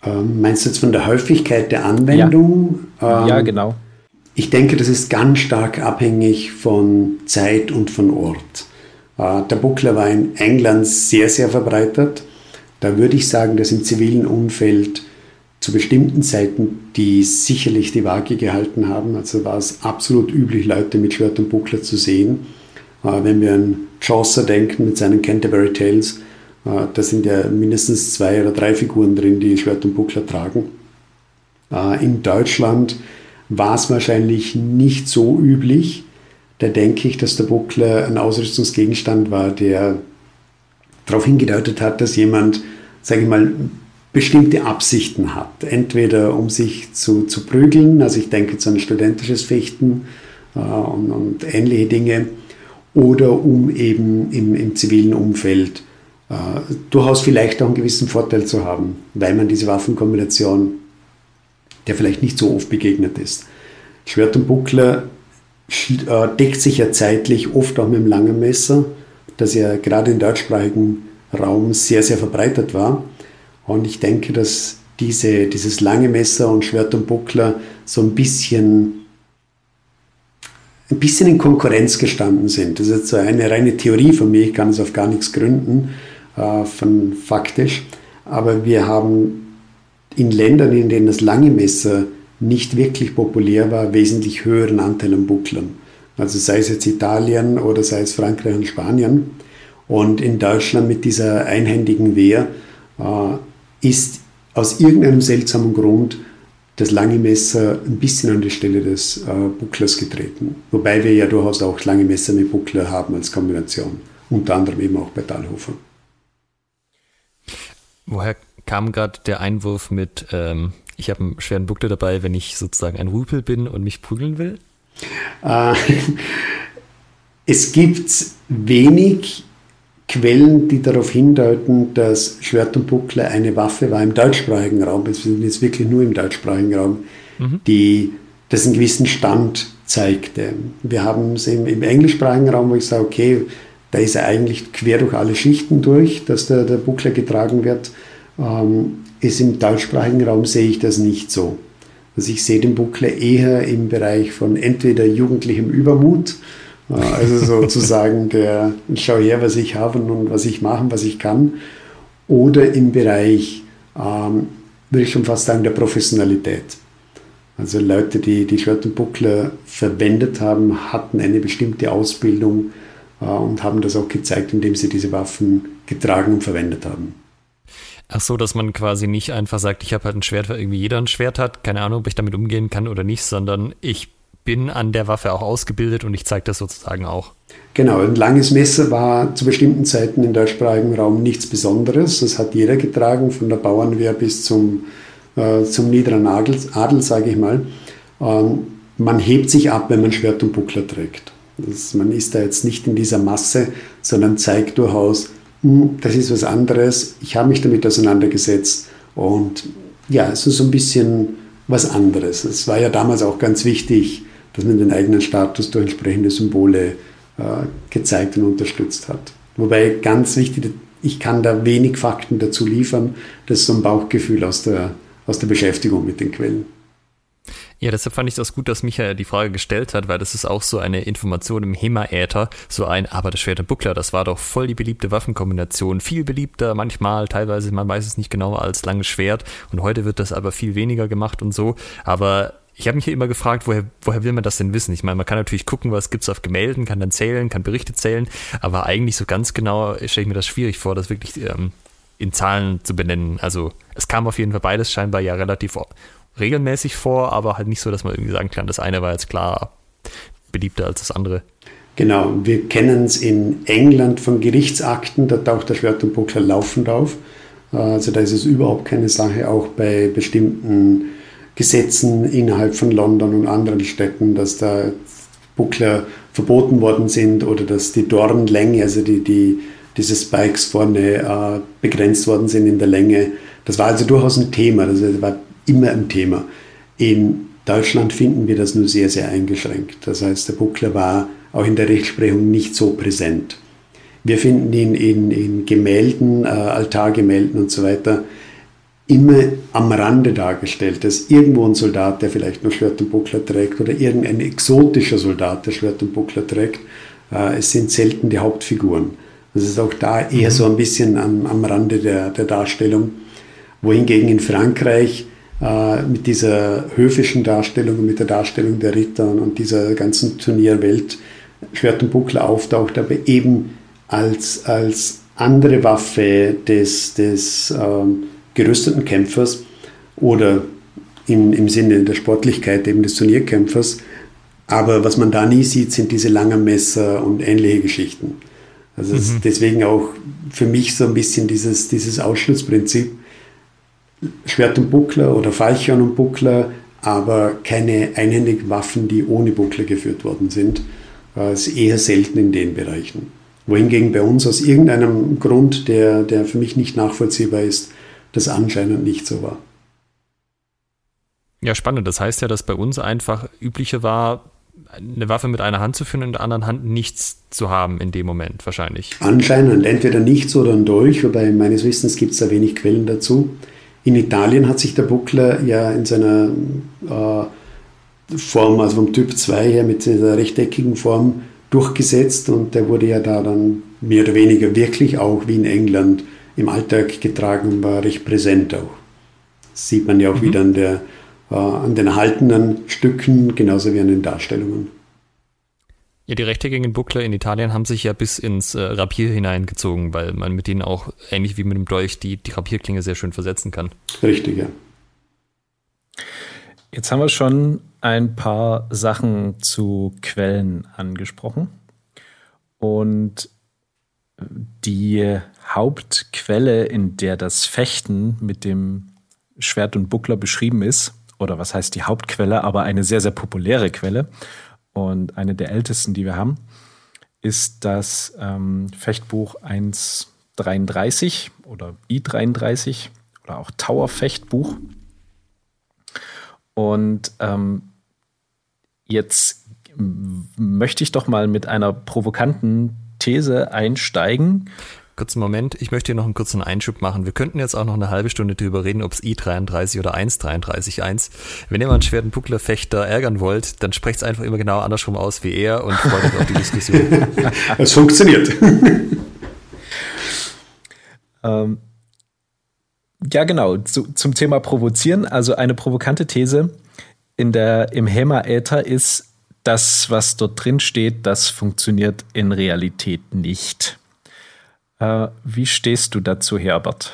Ähm, meinst du jetzt von der Häufigkeit der Anwendung? Ja, ähm, ja genau. Ich denke, das ist ganz stark abhängig von Zeit und von Ort. Äh, der Buckler war in England sehr, sehr verbreitet. Da würde ich sagen, dass im zivilen Umfeld zu bestimmten Zeiten die sicherlich die Waage gehalten haben. Also war es absolut üblich, Leute mit Schwert und Buckler zu sehen. Äh, wenn wir an Chaucer denken mit seinen Canterbury Tales, äh, da sind ja mindestens zwei oder drei Figuren drin, die Schwert und Buckler tragen. Äh, in Deutschland war es wahrscheinlich nicht so üblich. Da denke ich, dass der Buckler ein Ausrüstungsgegenstand war, der darauf hingedeutet hat, dass jemand, sage ich mal, bestimmte Absichten hat. Entweder um sich zu, zu prügeln, also ich denke jetzt an studentisches Fechten äh, und, und, ähnliche Dinge, oder um eben im, im zivilen Umfeld äh, durchaus vielleicht auch einen gewissen Vorteil zu haben, weil man diese Waffenkombination, der vielleicht nicht so oft begegnet ist. Schwert und Buckler äh, deckt sich ja zeitlich oft auch mit dem langen Messer, das ja gerade im deutschsprachigen Raum sehr, sehr verbreitet war. Und ich denke, dass diese, dieses lange Messer und Schwert und Buckler so ein bisschen, ein bisschen in Konkurrenz gestanden sind. Das ist jetzt so eine reine Theorie von mir, ich kann es auf gar nichts gründen, äh, von faktisch. Aber wir haben in Ländern, in denen das lange Messer nicht wirklich populär war, wesentlich höheren Anteil an Bucklern. Also sei es jetzt Italien oder sei es Frankreich und Spanien. Und in Deutschland mit dieser einhändigen Wehr äh, ist aus irgendeinem seltsamen Grund das lange Messer ein bisschen an die Stelle des äh, Bucklers getreten. Wobei wir ja durchaus auch lange Messer mit Buckler haben als Kombination. Unter anderem eben auch bei Dahlhofer. Woher kam gerade der Einwurf mit, ähm, ich habe einen schweren Buckler dabei, wenn ich sozusagen ein Rüpel bin und mich prügeln will? Äh, [laughs] es gibt wenig Quellen, die darauf hindeuten, dass Schwert und Buckler eine Waffe war im deutschsprachigen Raum, wir sind jetzt wirklich nur im deutschsprachigen Raum, mhm. die das einen gewissen Stand zeigte. Wir haben es im, im englischsprachigen Raum, wo ich sage, okay, da ist er eigentlich quer durch alle Schichten durch, dass der, der Buckler getragen wird. Ähm, ist im deutschsprachigen Raum sehe ich das nicht so. Also ich sehe den Buckler eher im Bereich von entweder jugendlichem Übermut, also sozusagen der, schau her, was ich habe und was ich machen, was ich kann. Oder im Bereich, ähm, würde ich schon fast sagen, der Professionalität. Also Leute, die die Shirt und Buckler verwendet haben, hatten eine bestimmte Ausbildung äh, und haben das auch gezeigt, indem sie diese Waffen getragen und verwendet haben. Ach so, dass man quasi nicht einfach sagt, ich habe halt ein Schwert, weil irgendwie jeder ein Schwert hat, keine Ahnung, ob ich damit umgehen kann oder nicht, sondern ich bin an der Waffe auch ausgebildet und ich zeige das sozusagen auch. Genau, ein langes Messer war zu bestimmten Zeiten im deutschsprachigen Raum nichts Besonderes. Das hat jeder getragen, von der Bauernwehr bis zum, äh, zum niederen Adel, Adel sage ich mal. Ähm, man hebt sich ab, wenn man Schwert und Buckler trägt. Das, man ist da jetzt nicht in dieser Masse, sondern zeigt durchaus, hm, das ist was anderes, ich habe mich damit auseinandergesetzt und ja, es ist so ein bisschen was anderes. Es war ja damals auch ganz wichtig, dass man den eigenen Status durch entsprechende Symbole äh, gezeigt und unterstützt hat. Wobei ganz wichtig, ich kann da wenig Fakten dazu liefern, das ist so ein Bauchgefühl aus der, aus der Beschäftigung mit den Quellen. Ja, deshalb fand ich das gut, dass Michael die Frage gestellt hat, weil das ist auch so eine Information im HEMA-Äther, so ein, aber das Schwert und Buckler, das war doch voll die beliebte Waffenkombination, viel beliebter manchmal, teilweise, man weiß es nicht genau, als langes Schwert. Und heute wird das aber viel weniger gemacht und so, aber ich habe mich hier immer gefragt, woher, woher will man das denn wissen? Ich meine, man kann natürlich gucken, was gibt's auf Gemälden, kann dann zählen, kann Berichte zählen, aber eigentlich so ganz genau stelle ich mir das schwierig vor, das wirklich ähm, in Zahlen zu benennen. Also es kam auf jeden Fall beides scheinbar ja relativ regelmäßig vor, aber halt nicht so, dass man irgendwie sagen kann, das eine war jetzt klar beliebter als das andere. Genau, wir kennen es in England von Gerichtsakten, da taucht der Schwert und Buckler laufend auf. Also da ist es überhaupt keine Sache, auch bei bestimmten Gesetzen innerhalb von London und anderen Städten, dass da Buckler verboten worden sind oder dass die Dornlänge, also die, die, diese Spikes vorne äh, begrenzt worden sind in der Länge. Das war also durchaus ein Thema, das war immer ein Thema. In Deutschland finden wir das nur sehr, sehr eingeschränkt. Das heißt, der Buckler war auch in der Rechtsprechung nicht so präsent. Wir finden ihn in, in Gemälden, äh, Altargemälden und so weiter immer am Rande dargestellt, dass irgendwo ein Soldat, der vielleicht noch Schwert und Buckler trägt, oder irgendein exotischer Soldat, der Schwert und Buckler trägt, äh, es sind selten die Hauptfiguren. Das ist auch da eher so ein bisschen am, am Rande der, der Darstellung. Wohingegen in Frankreich äh, mit dieser höfischen Darstellung mit der Darstellung der Ritter und dieser ganzen Turnierwelt Schwert und Buckler auftaucht, aber eben als, als andere Waffe des, des ähm, gerüsteten Kämpfers oder im, im Sinne der Sportlichkeit eben des Turnierkämpfers. Aber was man da nie sieht, sind diese langen Messer und ähnliche Geschichten. Also mhm. deswegen auch für mich so ein bisschen dieses, dieses Ausschlussprinzip. Schwert und Buckler oder Falchion und Buckler, aber keine einhändigen Waffen, die ohne Buckler geführt worden sind. Das ist eher selten in den Bereichen. Wohingegen bei uns aus irgendeinem Grund, der, der für mich nicht nachvollziehbar ist, das anscheinend nicht so war. Ja, spannend. Das heißt ja, dass bei uns einfach üblicher war, eine Waffe mit einer Hand zu führen und in der anderen Hand nichts zu haben in dem Moment wahrscheinlich. Anscheinend entweder nichts oder ein Dolch, wobei meines Wissens gibt es da wenig Quellen dazu. In Italien hat sich der Buckler ja in seiner äh, Form, also vom Typ 2 her mit dieser rechteckigen Form durchgesetzt und der wurde ja da dann mehr oder weniger wirklich auch wie in England im Alltag getragen war recht präsent auch. Das sieht man ja auch mhm. wieder an der äh, an den erhaltenen Stücken genauso wie an den Darstellungen. Ja, die rechteckigen Buckler in Italien haben sich ja bis ins äh, Rapier hineingezogen, weil man mit denen auch ähnlich wie mit dem Dolch die, die Rapierklinge sehr schön versetzen kann. Richtig, ja. Jetzt haben wir schon ein paar Sachen zu Quellen angesprochen. Und die Hauptquelle, in der das Fechten mit dem Schwert und Buckler beschrieben ist, oder was heißt die Hauptquelle, aber eine sehr, sehr populäre Quelle und eine der ältesten, die wir haben, ist das ähm, Fechtbuch 1.33 oder I33 oder auch Tower-Fechtbuch. Und ähm, jetzt möchte ich doch mal mit einer provokanten These einsteigen. Kurzen Moment, ich möchte hier noch einen kurzen Einschub machen. Wir könnten jetzt auch noch eine halbe Stunde drüber reden, ob es i33 oder 1.33.1. Wenn ihr mal einen schweren Bucklerfechter ärgern wollt, dann sprecht es einfach immer genau andersrum aus wie er und freut euch auf die Diskussion. [laughs] Es funktioniert. [laughs] ähm, ja, genau. Zu, zum Thema Provozieren. Also eine provokante These in der, im HEMA-Äther ist, das, was dort drin steht, das funktioniert in Realität nicht. Äh, wie stehst du dazu, Herbert?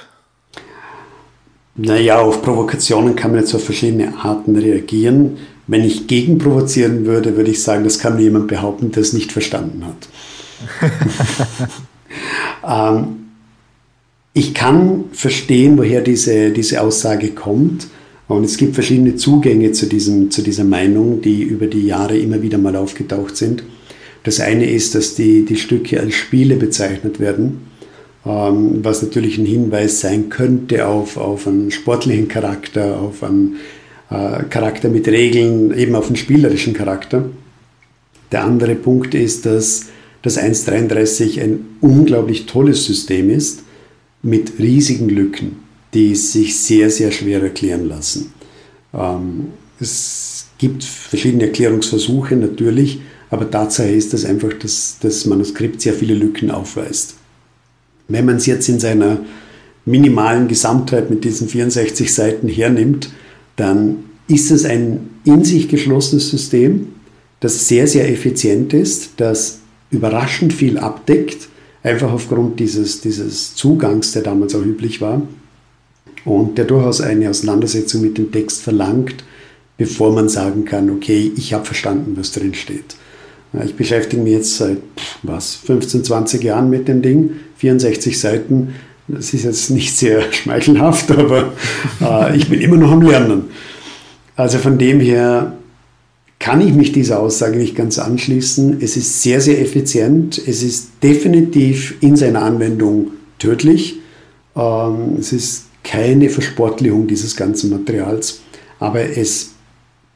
Naja, auf Provokationen kann man jetzt auf verschiedene Arten reagieren. Wenn ich gegen provozieren würde, würde ich sagen, das kann mir jemand behaupten, der es nicht verstanden hat. [laughs] ähm, ich kann verstehen, woher diese, diese Aussage kommt. Und es gibt verschiedene Zugänge zu, diesem, zu dieser Meinung, die über die Jahre immer wieder mal aufgetaucht sind. Das eine ist, dass die, die Stücke als Spiele bezeichnet werden. Ähm, was natürlich ein Hinweis sein könnte auf, auf einen sportlichen Charakter, auf einen äh, Charakter mit Regeln, eben auf einen spielerischen Charakter. Der andere Punkt ist, dass das 1.33 ein unglaublich tolles System ist mit riesigen Lücken, die sich sehr, sehr schwer erklären lassen. Ähm, es gibt verschiedene Erklärungsversuche natürlich, aber Tatsache ist, dass einfach das, das Manuskript sehr viele Lücken aufweist. Wenn man es jetzt in seiner minimalen Gesamtheit mit diesen 64 Seiten hernimmt, dann ist es ein in sich geschlossenes System, das sehr, sehr effizient ist, das überraschend viel abdeckt, einfach aufgrund dieses, dieses Zugangs, der damals auch üblich war und der durchaus eine Auseinandersetzung mit dem Text verlangt, bevor man sagen kann, okay, ich habe verstanden, was drin steht. Ich beschäftige mich jetzt seit was, 15, 20 Jahren mit dem Ding, 64 Seiten. Das ist jetzt nicht sehr [laughs] schmeichelhaft, aber äh, ich bin immer noch am Lernen. Also von dem her kann ich mich dieser Aussage nicht ganz anschließen. Es ist sehr, sehr effizient. Es ist definitiv in seiner Anwendung tödlich. Ähm, es ist keine Versportlichung dieses ganzen Materials, aber es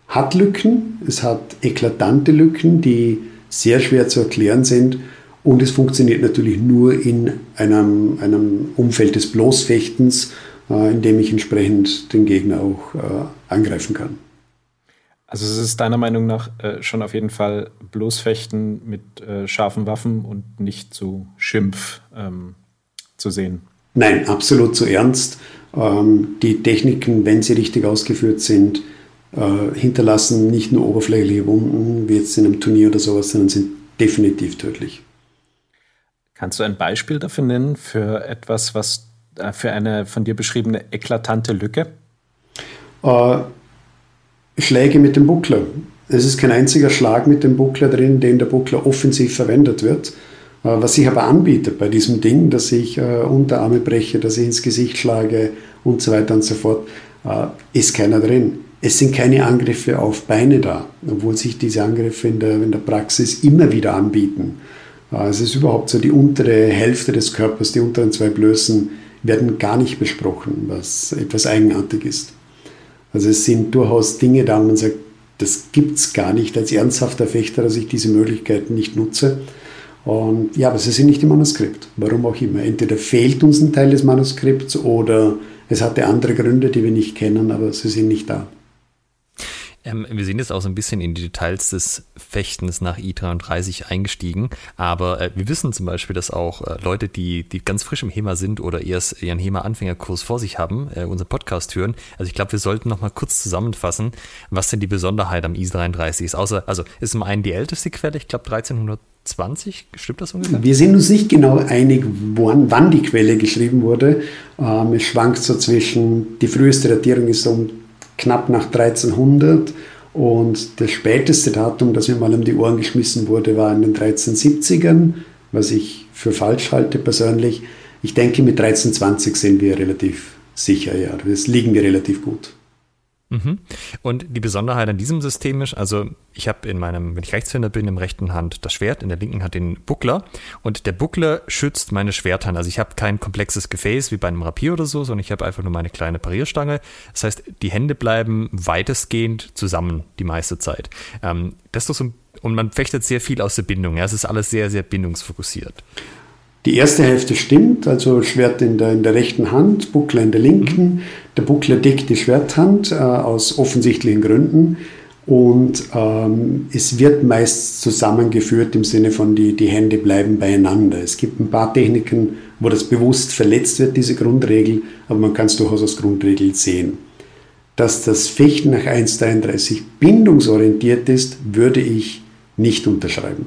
hat Lücken, es hat eklatante Lücken, die sehr schwer zu erklären sind und es funktioniert natürlich nur in einem, einem Umfeld des Bloßfechtens, äh, in dem ich entsprechend den Gegner auch äh, angreifen kann. Also es ist deiner Meinung nach äh, schon auf jeden Fall Bloßfechten mit äh, scharfen Waffen und nicht zu Schimpf ähm, zu sehen. Nein, absolut zu ernst. Ähm, die Techniken, wenn sie richtig ausgeführt sind, äh, hinterlassen nicht nur oberflächliche Wunden, wie jetzt in einem Turnier oder sowas, sondern sind definitiv tödlich. Kannst du ein Beispiel dafür nennen für etwas, was äh, für eine von dir beschriebene eklatante Lücke? Äh, Schläge mit dem Buckler. Es ist kein einziger Schlag mit dem Buckler drin, den der Buckler offensiv verwendet wird. Äh, was sich aber anbietet bei diesem Ding, dass ich äh, Unterarme breche, dass ich ins Gesicht schlage und so weiter und so fort, äh, ist keiner drin. Es sind keine Angriffe auf Beine da, obwohl sich diese Angriffe in der, in der Praxis immer wieder anbieten. Es ist überhaupt so, die untere Hälfte des Körpers, die unteren zwei Blößen, werden gar nicht besprochen, was etwas eigenartig ist. Also es sind durchaus Dinge da, wo man sagt, das gibt es gar nicht als ernsthafter Fechter, dass ich diese Möglichkeiten nicht nutze. Und ja, aber sie sind nicht im Manuskript. Warum auch immer. Entweder fehlt uns ein Teil des Manuskripts oder es hatte andere Gründe, die wir nicht kennen, aber sie sind nicht da. Ähm, wir sind jetzt auch so ein bisschen in die Details des Fechtens nach I33 eingestiegen, aber äh, wir wissen zum Beispiel, dass auch äh, Leute, die, die ganz frisch im HEMA sind oder erst ihren HEMA-Anfängerkurs vor sich haben, äh, unseren Podcast hören. Also ich glaube, wir sollten noch mal kurz zusammenfassen, was denn die Besonderheit am I33 ist. Außer, also ist zum einen die älteste Quelle, ich glaube 1320, stimmt das ungefähr? Wir sind uns nicht genau einig, wann, wann die Quelle geschrieben wurde. Ähm, es schwankt so zwischen, die früheste Datierung ist um knapp nach 1300 und das späteste Datum, das mir mal um die Ohren geschmissen wurde, war in den 1370ern, was ich für falsch halte persönlich. Ich denke, mit 1320 sind wir relativ sicher, ja, das liegen wir relativ gut. Mhm. Und die Besonderheit an diesem System ist, also ich habe in meinem, wenn ich Rechtshänder bin, im rechten Hand das Schwert, in der linken Hand den Buckler und der Buckler schützt meine Schwerthand. Also ich habe kein komplexes Gefäß wie bei einem Rapier oder so, sondern ich habe einfach nur meine kleine Parierstange. Das heißt, die Hände bleiben weitestgehend zusammen die meiste Zeit. Ähm, das ist so, und man fechtet sehr viel aus der Bindung. Ja, es ist alles sehr, sehr bindungsfokussiert. Die erste Hälfte stimmt, also Schwert in der, in der rechten Hand, Buckler in der linken. Der Buckler deckt die Schwerthand äh, aus offensichtlichen Gründen und ähm, es wird meist zusammengeführt im Sinne von, die, die Hände bleiben beieinander. Es gibt ein paar Techniken, wo das bewusst verletzt wird, diese Grundregel, aber man kann es durchaus als Grundregel sehen. Dass das Fechten nach 1,33 bindungsorientiert ist, würde ich nicht unterschreiben.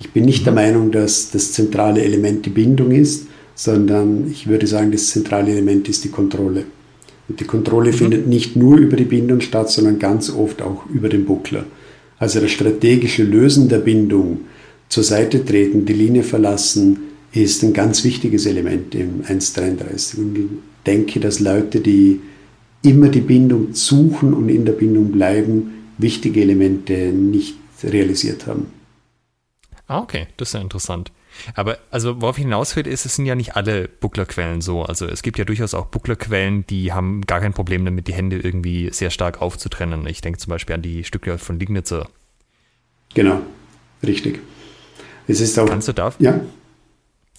Ich bin nicht der Meinung, dass das zentrale Element die Bindung ist, sondern ich würde sagen, das zentrale Element ist die Kontrolle. Und die Kontrolle mhm. findet nicht nur über die Bindung statt, sondern ganz oft auch über den Buckler. Also das strategische Lösen der Bindung, zur Seite treten, die Linie verlassen, ist ein ganz wichtiges Element im 1.33. Und ich denke, dass Leute, die immer die Bindung suchen und in der Bindung bleiben, wichtige Elemente nicht realisiert haben. Ah, okay, das ist ja interessant. Aber also worauf ich hinaus will, ist, es sind ja nicht alle Bucklerquellen so. Also es gibt ja durchaus auch Bucklerquellen, die haben gar kein Problem damit, die Hände irgendwie sehr stark aufzutrennen. Ich denke zum Beispiel an die Stücke von Lignitzer. Genau, richtig. Es ist auch. Kannst du da? Ja.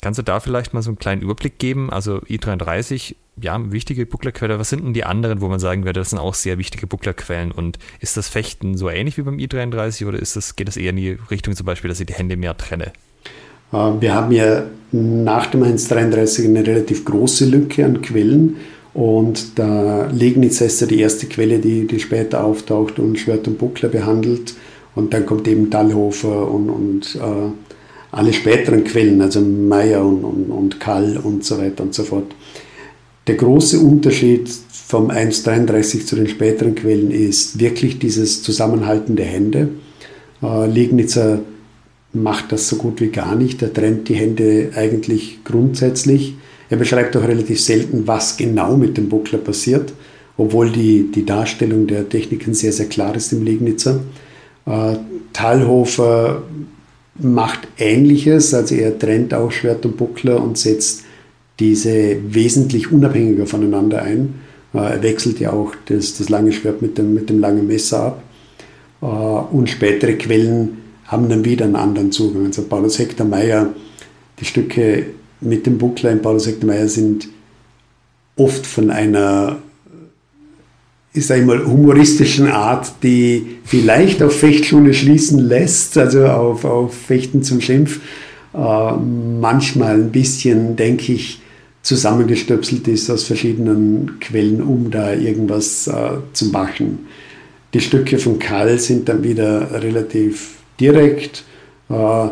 Kannst du da vielleicht mal so einen kleinen Überblick geben? Also I33, ja, wichtige Bucklerquelle. Was sind denn die anderen, wo man sagen würde, das sind auch sehr wichtige Bucklerquellen? Und ist das Fechten so ähnlich wie beim I33 oder ist das, geht das eher in die Richtung zum Beispiel, dass ich die Hände mehr trenne? Äh, wir haben ja nach dem 133 eine relativ große Lücke an Quellen. Und da Legnitz ist ja die erste Quelle, die, die später auftaucht und Schwert und Buckler behandelt. Und dann kommt eben Dallhofer und, und äh, alle späteren Quellen, also Meyer und, und, und Kall und so weiter und so fort. Der große Unterschied vom 1.33 zu den späteren Quellen ist wirklich dieses Zusammenhalten der Hände. Äh, Liegnitzer macht das so gut wie gar nicht. Er trennt die Hände eigentlich grundsätzlich. Er beschreibt auch relativ selten, was genau mit dem Buckler passiert, obwohl die, die Darstellung der Techniken sehr, sehr klar ist im Liegnitzer. Äh, Thalhofer macht Ähnliches, also er trennt auch Schwert und Buckler und setzt diese wesentlich unabhängiger voneinander ein. Äh, er wechselt ja auch das, das lange Schwert mit dem, mit dem langen Messer ab. Äh, und spätere Quellen haben dann wieder einen anderen Zugang. Also Paulus Hector die Stücke mit dem Buckler in Paulus Hector sind oft von einer ich sage mal, humoristischen Art, die vielleicht auf Fechtschule schließen lässt, also auf, auf Fechten zum Schimpf, äh, manchmal ein bisschen, denke ich, zusammengestöpselt ist aus verschiedenen Quellen, um da irgendwas äh, zu machen. Die Stücke von Karl sind dann wieder relativ direkt. Äh,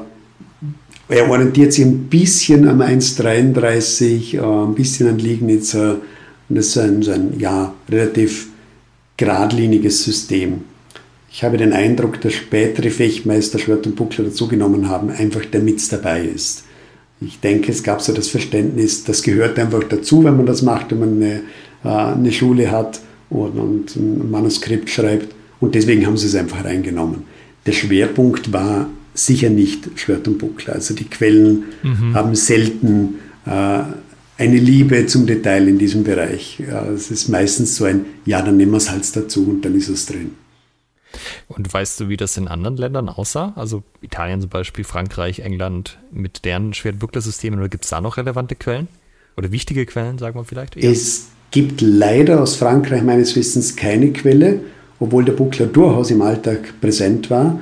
er orientiert sich ein bisschen am 1,33, äh, ein bisschen an Liegnitzer. Und das ist ein, ein ja, relativ geradliniges System. Ich habe den Eindruck, dass spätere Fechtmeister Schwert und Buckler dazugenommen haben, einfach damit es dabei ist. Ich denke, es gab so das Verständnis, das gehört einfach dazu, wenn man das macht, wenn man eine, äh, eine Schule hat und, und ein Manuskript schreibt. Und deswegen haben sie es einfach reingenommen. Der Schwerpunkt war sicher nicht Schwert und Buckler. Also die Quellen mhm. haben selten äh, eine Liebe zum Detail in diesem Bereich. Ja, es ist meistens so ein, ja, dann nehmen wir es halt dazu und dann ist es drin. Und weißt du, wie das in anderen Ländern aussah? Also Italien zum Beispiel, Frankreich, England mit deren Schwertbuckler-Systemen oder gibt es da noch relevante Quellen? Oder wichtige Quellen, sagen wir vielleicht? Eher? Es gibt leider aus Frankreich meines Wissens keine Quelle, obwohl der Buckler durchaus im Alltag präsent war.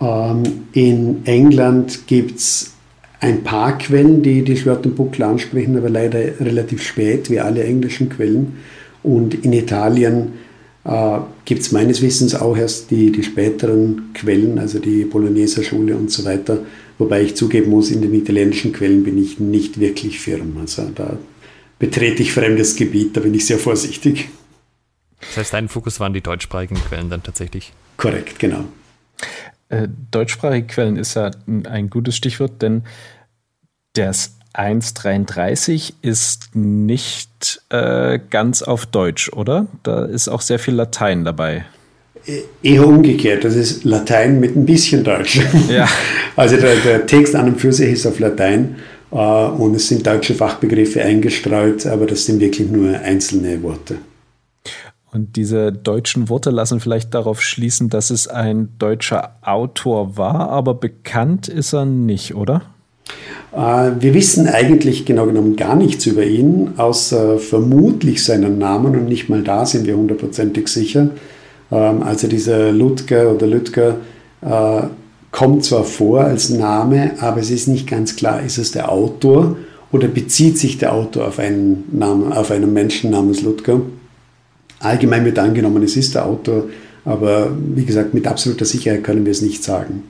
Ähm, in England gibt es ein paar Quellen, die die Schwert und Buckler ansprechen, aber leider relativ spät, wie alle englischen Quellen. Und in Italien äh, gibt es meines Wissens auch erst die, die späteren Quellen, also die Bologneser Schule und so weiter. Wobei ich zugeben muss, in den italienischen Quellen bin ich nicht wirklich firm. Also da betrete ich fremdes Gebiet, da bin ich sehr vorsichtig. Das heißt, dein Fokus waren die deutschsprachigen Quellen dann tatsächlich? Korrekt, genau. Äh, deutschsprachige Quellen ist ja ein gutes Stichwort, denn das 1.33 ist nicht äh, ganz auf Deutsch, oder? Da ist auch sehr viel Latein dabei. Äh, eher umgekehrt, das ist Latein mit ein bisschen Deutsch. [laughs] Ja. Also der, der Text an und für sich ist auf Latein äh, und es sind deutsche Fachbegriffe eingestreut, aber das sind wirklich nur einzelne Worte. Und diese deutschen Worte lassen vielleicht darauf schließen, dass es ein deutscher Autor war, aber bekannt ist er nicht, oder? Äh, wir wissen eigentlich genau genommen gar nichts über ihn, außer vermutlich seinen Namen und nicht mal da sind wir hundertprozentig sicher. Ähm, also dieser Ludger oder Lüdger äh, kommt zwar vor als Name, aber es ist nicht ganz klar, ist es der Autor oder bezieht sich der Autor auf einen, Namen, auf einen Menschen namens Ludger. Allgemein wird angenommen, es ist der Autor, aber wie gesagt, mit absoluter Sicherheit können wir es nicht sagen.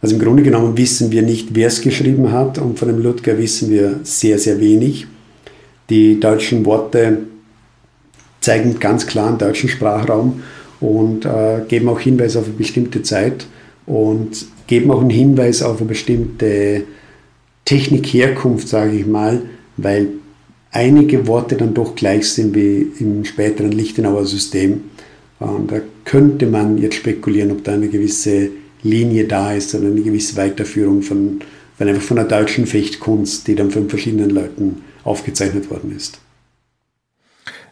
Also im Grunde genommen wissen wir nicht, wer es geschrieben hat und von dem Ludger wissen wir sehr, sehr wenig. Die deutschen Worte zeigen ganz klar einen deutschen Sprachraum und äh, geben auch Hinweise auf eine bestimmte Zeit und geben auch einen Hinweis auf eine bestimmte Technikherkunft, sage ich mal, weil einige Worte dann doch gleich sind wie im späteren Lichtenauer System. Und da könnte man jetzt spekulieren, ob da eine gewisse Linie da ist, sondern eine gewisse Weiterführung von, von einfach von der deutschen Fechtkunst, die dann von verschiedenen Leuten aufgezeichnet worden ist.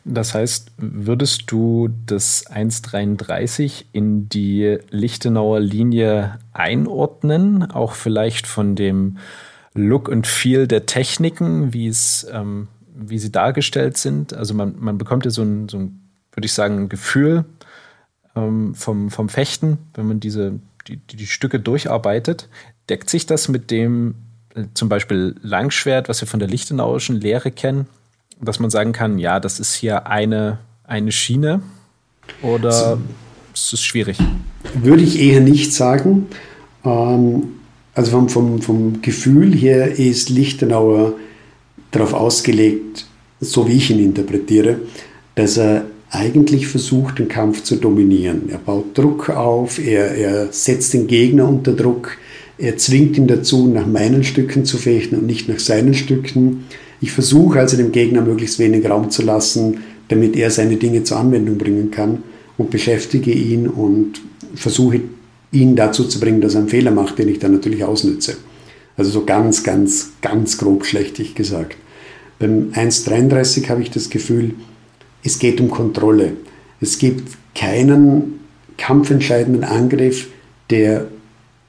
Das heißt, würdest du das 1,33 in die Lichtenauer Linie einordnen, auch vielleicht von dem Look und Feel der Techniken, wie es, ähm, wie sie dargestellt sind? Also man, man bekommt ja so ein, so ein würde ich sagen, ein Gefühl ähm, vom, vom Fechten, wenn man diese, die, die Stücke durcharbeitet, deckt sich das mit dem äh, zum Beispiel Langschwert, was wir von der Lichtenauischen Lehre kennen, dass man sagen kann, ja, das ist hier eine, eine Schiene oder so, ist es schwierig? Würde ich eher nicht sagen. Ähm, also vom, vom, vom Gefühl her ist Lichtenauer darauf ausgelegt, so wie ich ihn interpretiere, dass er eigentlich versucht, den Kampf zu dominieren. Er baut Druck auf, er, er setzt den Gegner unter Druck, er zwingt ihn dazu, nach meinen Stücken zu fechten und nicht nach seinen Stücken. Ich versuche also dem Gegner möglichst wenig Raum zu lassen, damit er seine Dinge zur Anwendung bringen kann und beschäftige ihn und versuche ihn dazu zu bringen, dass er einen Fehler macht, den ich dann natürlich ausnütze. Also so ganz, ganz, ganz grob schlechtig gesagt. Beim 1.33 habe ich das Gefühl, es geht um Kontrolle. Es gibt keinen kampfentscheidenden Angriff, der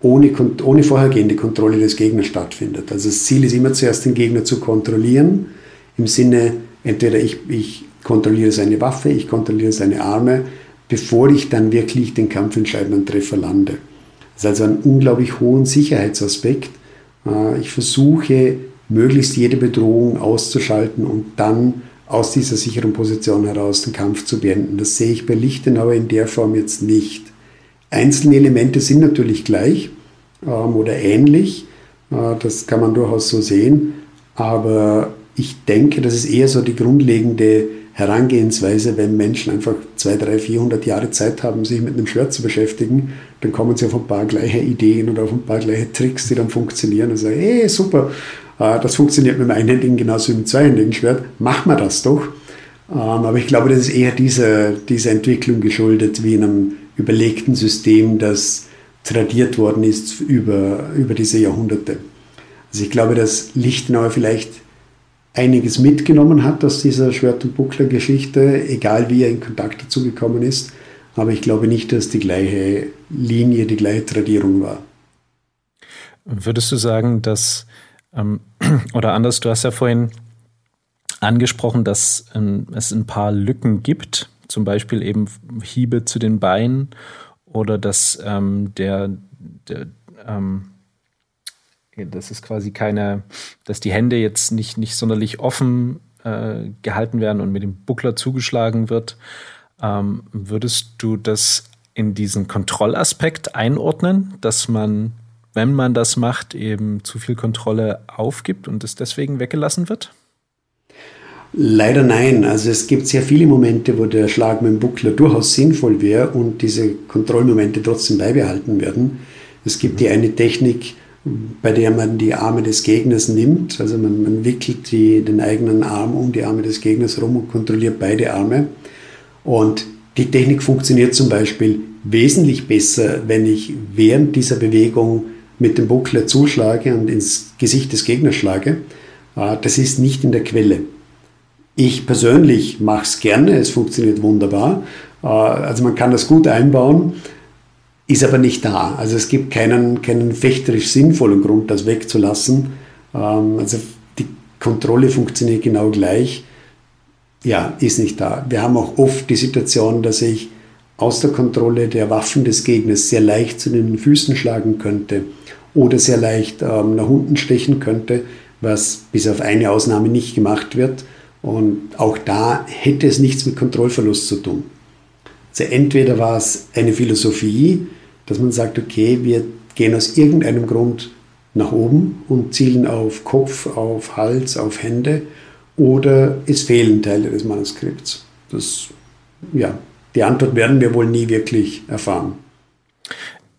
ohne, ohne vorhergehende Kontrolle des Gegners stattfindet. Also das Ziel ist immer zuerst den Gegner zu kontrollieren, im Sinne, entweder ich, ich kontrolliere seine Waffe, ich kontrolliere seine Arme, bevor ich dann wirklich den kampfentscheidenden Treffer lande. Das ist also ein unglaublich hohen Sicherheitsaspekt. Äh, ich versuche, möglichst jede Bedrohung auszuschalten und dann aus dieser sicheren Position heraus den Kampf zu beenden. Das sehe ich bei Lichtenauer in der Form jetzt nicht. Einzelne Elemente sind natürlich gleich ähm, oder ähnlich, äh, das kann man durchaus so sehen, aber ich denke, das ist eher so die grundlegende Herangehensweise, wenn Menschen einfach 200, 300, 400 Jahre Zeit haben, sich mit einem Schwert zu beschäftigen, dann kommen sie auf ein paar gleiche Ideen und auf ein paar gleiche Tricks, die dann funktionieren und sagen, hey, super, äh, das funktioniert mit dem einhändigen genauso wie mit dem zweihändigen Schwert. Machen wir das doch. Ähm, aber ich glaube, das ist eher dieser, dieser Entwicklung geschuldet, wie in einem überlegten System, das tradiert worden ist über, über diese Jahrhunderte. Also ich glaube, dass Lichtenauer vielleicht einiges mitgenommen hat aus dieser Schwert- und Buckler-Geschichte, egal wie er in Kontakt dazu gekommen ist. Aber ich glaube nicht, dass die gleiche Linie, die gleiche Tradierung war. Würdest du sagen, dass, ähm, [clears throat] oder anders, du hast ja vorhin angesprochen, dass ähm, es ein paar Lücken gibt, zum Beispiel eben Hiebe zu den Beinen oder dass ähm, der, der ähm, das ist quasi keine, dass die Hände jetzt nicht, nicht sonderlich offen äh, gehalten werden und mit dem Buckler zugeschlagen wird. Ähm, würdest du das in diesen Kontrollaspekt einordnen, dass man, wenn man das macht, eben zu viel Kontrolle aufgibt und es deswegen weggelassen wird? Leider nein. Also es gibt sehr viele Momente, wo der Schlag mit dem Buckler durchaus sinnvoll wäre und diese Kontrollmomente trotzdem beibehalten werden. Es gibt die eine Technik, bei der man die Arme des Gegners nimmt. Also man, man wickelt die, den eigenen Arm um die Arme des Gegners rum und kontrolliert beide Arme. Und die Technik funktioniert zum Beispiel wesentlich besser, wenn ich während dieser Bewegung mit dem Buckler zuschlage und ins Gesicht des Gegners schlage. Äh, das ist nicht in der Quelle. Ich persönlich mache es gerne, es funktioniert wunderbar. Äh, also man kann das gut einbauen ist aber nicht da. Also es gibt keinen, keinen fechterisch sinnvollen Grund, das wegzulassen. Ähm, also die Kontrolle funktioniert genau gleich. Ja, ist nicht da. Wir haben auch oft die Situation, dass ich aus der Kontrolle der Waffen des Gegners sehr leicht zu den Füßen schlagen könnte oder sehr leicht ähm, nach unten stechen könnte, was bis auf eine Ausnahme nicht gemacht wird. Und auch da hätte es nichts mit Kontrollverlust zu tun. Also entweder war es eine Philosophie, dass man sagt, okay, wir gehen aus irgendeinem Grund nach oben und zielen auf Kopf, auf Hals, auf Hände oder es fehlen Teile des Manuskripts. Das, ja, die Antwort werden wir wohl nie wirklich erfahren.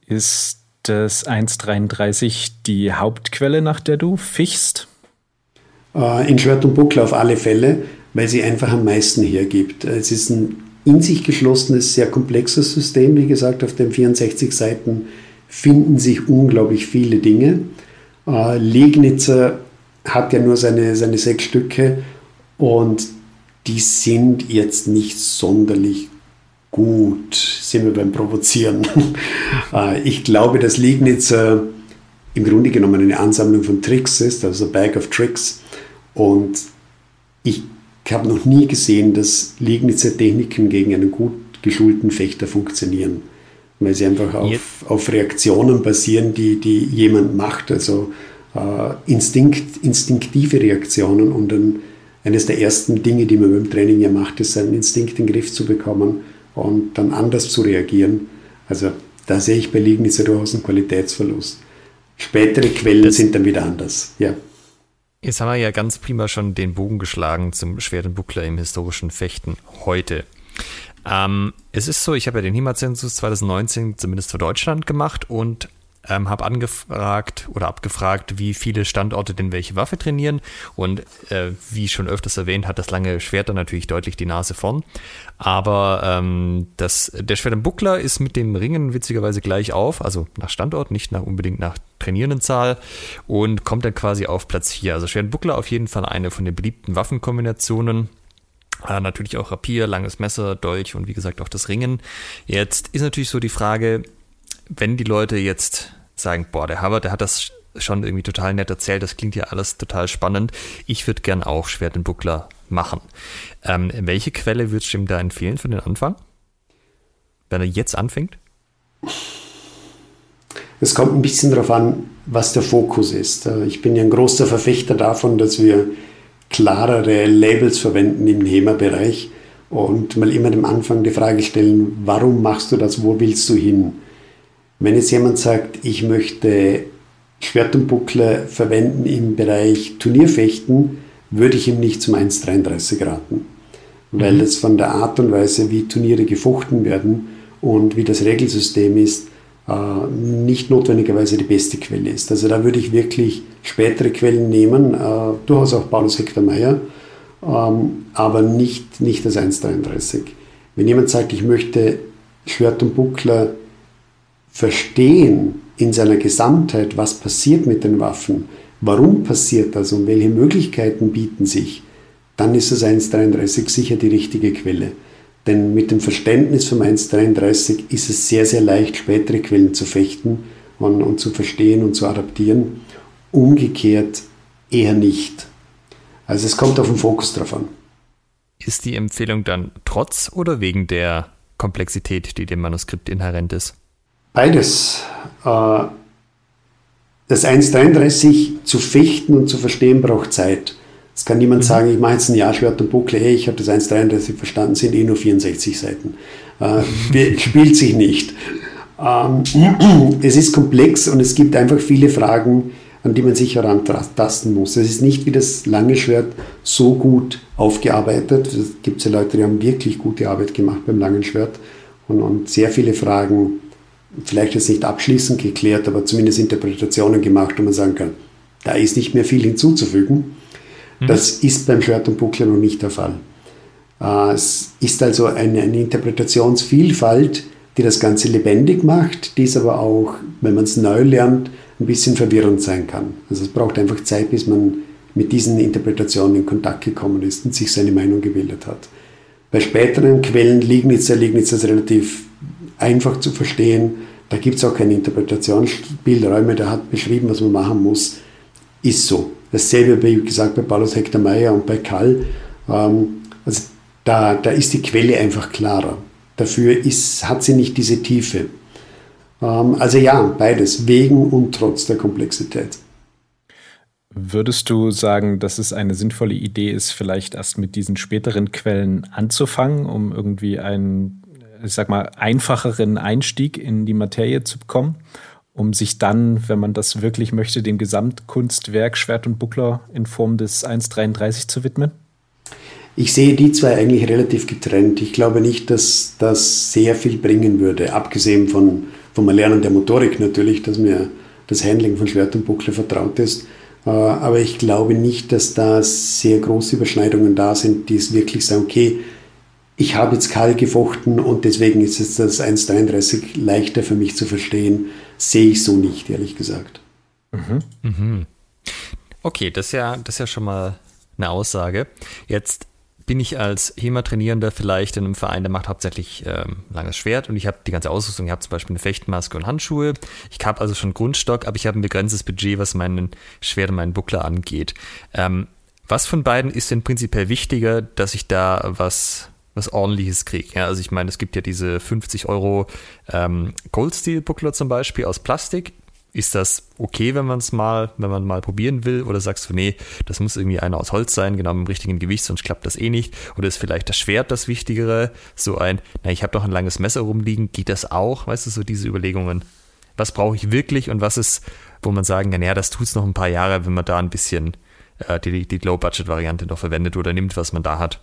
Ist das 1.33 die Hauptquelle, nach der du fichst? Äh, in Schwert und Buckler auf alle Fälle, weil sie einfach am meisten hergibt. Es ist ein in sich geschlossenes, sehr komplexes System. Wie gesagt, auf den 64 Seiten finden sich unglaublich viele Dinge. Äh, Legnitzer hat ja nur seine, seine sechs Stücke und die sind jetzt nicht sonderlich gut, sind wir beim Provozieren. [laughs] äh, ich glaube, dass Liegnitzer im Grunde genommen eine Ansammlung von Tricks ist, also Bag of Tricks. Und ich ich habe noch nie gesehen, dass Liegnitzer Techniken gegen einen gut geschulten Fechter funktionieren, weil sie einfach auf, auf Reaktionen basieren, die, die jemand macht, also äh, Instinkt, instinktive Reaktionen und dann eines der ersten Dinge, die man beim Training ja macht, ist, seinen Instinkt in den Griff zu bekommen und dann anders zu reagieren. Also da sehe ich bei Liegnitzer durchaus einen Qualitätsverlust. Spätere Quellen das sind dann wieder anders. Ja. Jetzt haben wir ja ganz prima schon den Bogen geschlagen zum schweren Buckler im historischen Fechten heute. Ähm, es ist so, ich habe ja den HEMA-Zensus 2019 zumindest für Deutschland gemacht und ähm, habe angefragt oder abgefragt, wie viele Standorte denn welche Waffe trainieren. Und äh, wie schon öfters erwähnt, hat das lange Schwert dann natürlich deutlich die Nase vorn. Aber ähm, das, der Schwert im Buckler ist mit dem Ringen witzigerweise gleich auf, also nach Standort, nicht nach, unbedingt nach Trainierendenzahl und kommt dann quasi auf Platz 4. Also Schwert im Buckler auf jeden Fall eine von den beliebten Waffenkombinationen. Äh, natürlich auch Rapier, langes Messer, Dolch und wie gesagt auch das Ringen. Jetzt ist natürlich so die Frage, wenn die Leute jetzt sagen, boah, der Harvard, der hat das schon irgendwie total nett erzählt, das klingt ja alles total spannend. Ich würde gern auch Schwert und Buckler machen. Ähm, welche Quelle würdest du ihm da empfehlen für den Anfang? Wenn er jetzt anfängt? Es kommt ein bisschen darauf an, was der Fokus ist. Äh, ich bin ja ein großer Verfechter davon, dass wir klarere Labels verwenden im HEMA-Bereich und mal immer am Anfang die Frage stellen, warum machst du das, wo willst du hin? Wenn jetzt jemand sagt, ich möchte Schwert und Buckler verwenden im Bereich Turnierfechten, würde ich ihm nicht zum 1,33 raten. Weil mhm. es von der Art und Weise, wie Turniere gefochten werden und wie das Regelsystem ist, äh, nicht notwendigerweise die beste Quelle ist. Also da würde ich wirklich spätere Quellen nehmen, äh, durchaus auch Paulus Hector Meyer, ähm, aber nicht, nicht das 1,33. Wenn jemand sagt, ich möchte Schwert und Buckler verstehen in seiner Gesamtheit, was passiert mit den Waffen, warum passiert das und welche Möglichkeiten bieten sich, dann ist das 1.33 sicher die richtige Quelle. Denn mit dem Verständnis vom 1.33 ist es sehr, sehr leicht, spätere Quellen zu fechten und, und zu verstehen und zu adaptieren. Umgekehrt eher nicht. Also es kommt auf den Fokus drauf an. Ist die Empfehlung dann trotz oder wegen der Komplexität, die dem Manuskript inhärent ist? Beides. Äh, das 1.33 zu fechten und zu verstehen braucht Zeit. Es kann niemand mhm. sagen, ich mache jetzt ein Jahr Schwert und Buckle, hey, ich habe das 1.33 verstanden, sind eh nur 64 Seiten. Äh, [laughs] spielt sich nicht. Ähm, [clears throat] es ist komplex und es gibt einfach viele Fragen, an die man sich herantasten muss. Es ist nicht wie das lange Schwert so gut aufgearbeitet. Es gibt ja Leute, die haben wirklich gute Arbeit gemacht beim langen Schwert und, und sehr viele Fragen, vielleicht jetzt nicht abschließend geklärt, aber zumindest Interpretationen gemacht, wo man sagen kann, da ist nicht mehr viel hinzuzufügen. Mhm. Das ist beim Schwert und Buckler noch nicht der Fall. Äh, es ist also eine, eine Interpretationsvielfalt, die das Ganze lebendig macht, die es aber auch, wenn man es neu lernt, ein bisschen verwirrend sein kann. Also es braucht einfach Zeit, bis man mit diesen Interpretationen in Kontakt gekommen ist und sich seine Meinung gebildet hat. Bei späteren Quellen Liegnitzer, Liegnitzer ist relativ einfach zu verstehen. Da gibt es auch keine Interpretationsspielräume. Der hat beschrieben, was man machen muss. Ist so. Dasselbe, wie gesagt, bei Paulus Hector Meyer und bei Kall. Ähm, also da, da ist die Quelle einfach klarer. Dafür ist, hat sie nicht diese Tiefe. Ähm, also ja, beides, wegen und trotz der Komplexität. Würdest du sagen, dass es eine sinnvolle Idee ist, vielleicht erst mit diesen späteren Quellen anzufangen, um irgendwie einen, ich sag mal, einfacheren Einstieg in die Materie zu bekommen, um sich dann, wenn man das wirklich möchte, dem Gesamtkunstwerk Schwert und Buckler in Form des 1.33 zu widmen? Ich sehe die zwei eigentlich relativ getrennt. Ich glaube nicht, dass das sehr viel bringen würde, abgesehen von vom Erlernen der Motorik natürlich, dass mir das Handling von Schwert und Buckler vertraut ist. Äh, aber ich glaube nicht, dass da sehr große Überschneidungen da sind, die es wirklich sagen, okay, ich habe jetzt Karl gefochten und deswegen ist jetzt das 1,33 leichter für mich zu verstehen. Sehe ich so nicht, ehrlich gesagt. Mhm. Mhm. Okay, das ist, ja, das ist ja schon mal eine Aussage. Jetzt bin ich als HEMA-Trainierender vielleicht in einem Verein, der macht hauptsächlich ähm, langes Schwert und ich habe die ganze Ausrüstung. Ich habe zum Beispiel eine Fechtmaske und Handschuhe. Ich habe also schon Grundstock, aber ich habe ein begrenztes Budget, was meinen Schwert und meinen Buckler angeht. Ähm, was von beiden ist denn prinzipiell wichtiger, dass ich da was, was ordentliches kriege? Ja, also ich meine, es gibt ja diese 50 Euro ähm, Gold Steel Buckler zum Beispiel aus Plastik ist das okay, wenn man es mal, wenn man mal probieren will? Oder sagst du, nee, das muss irgendwie einer aus Holz sein, genau mit dem richtigen Gewicht, sonst klappt das eh nicht? Oder ist vielleicht das Schwert das Wichtigere? So ein, na, ich habe doch ein langes Messer rumliegen, geht das auch? Weißt du, so diese Überlegungen. Was brauche ich wirklich und was ist, wo man sagen kann, ja, das tut es noch ein paar Jahre, wenn man da ein bisschen äh, die, die Low-Budget-Variante noch verwendet oder nimmt, was man da hat?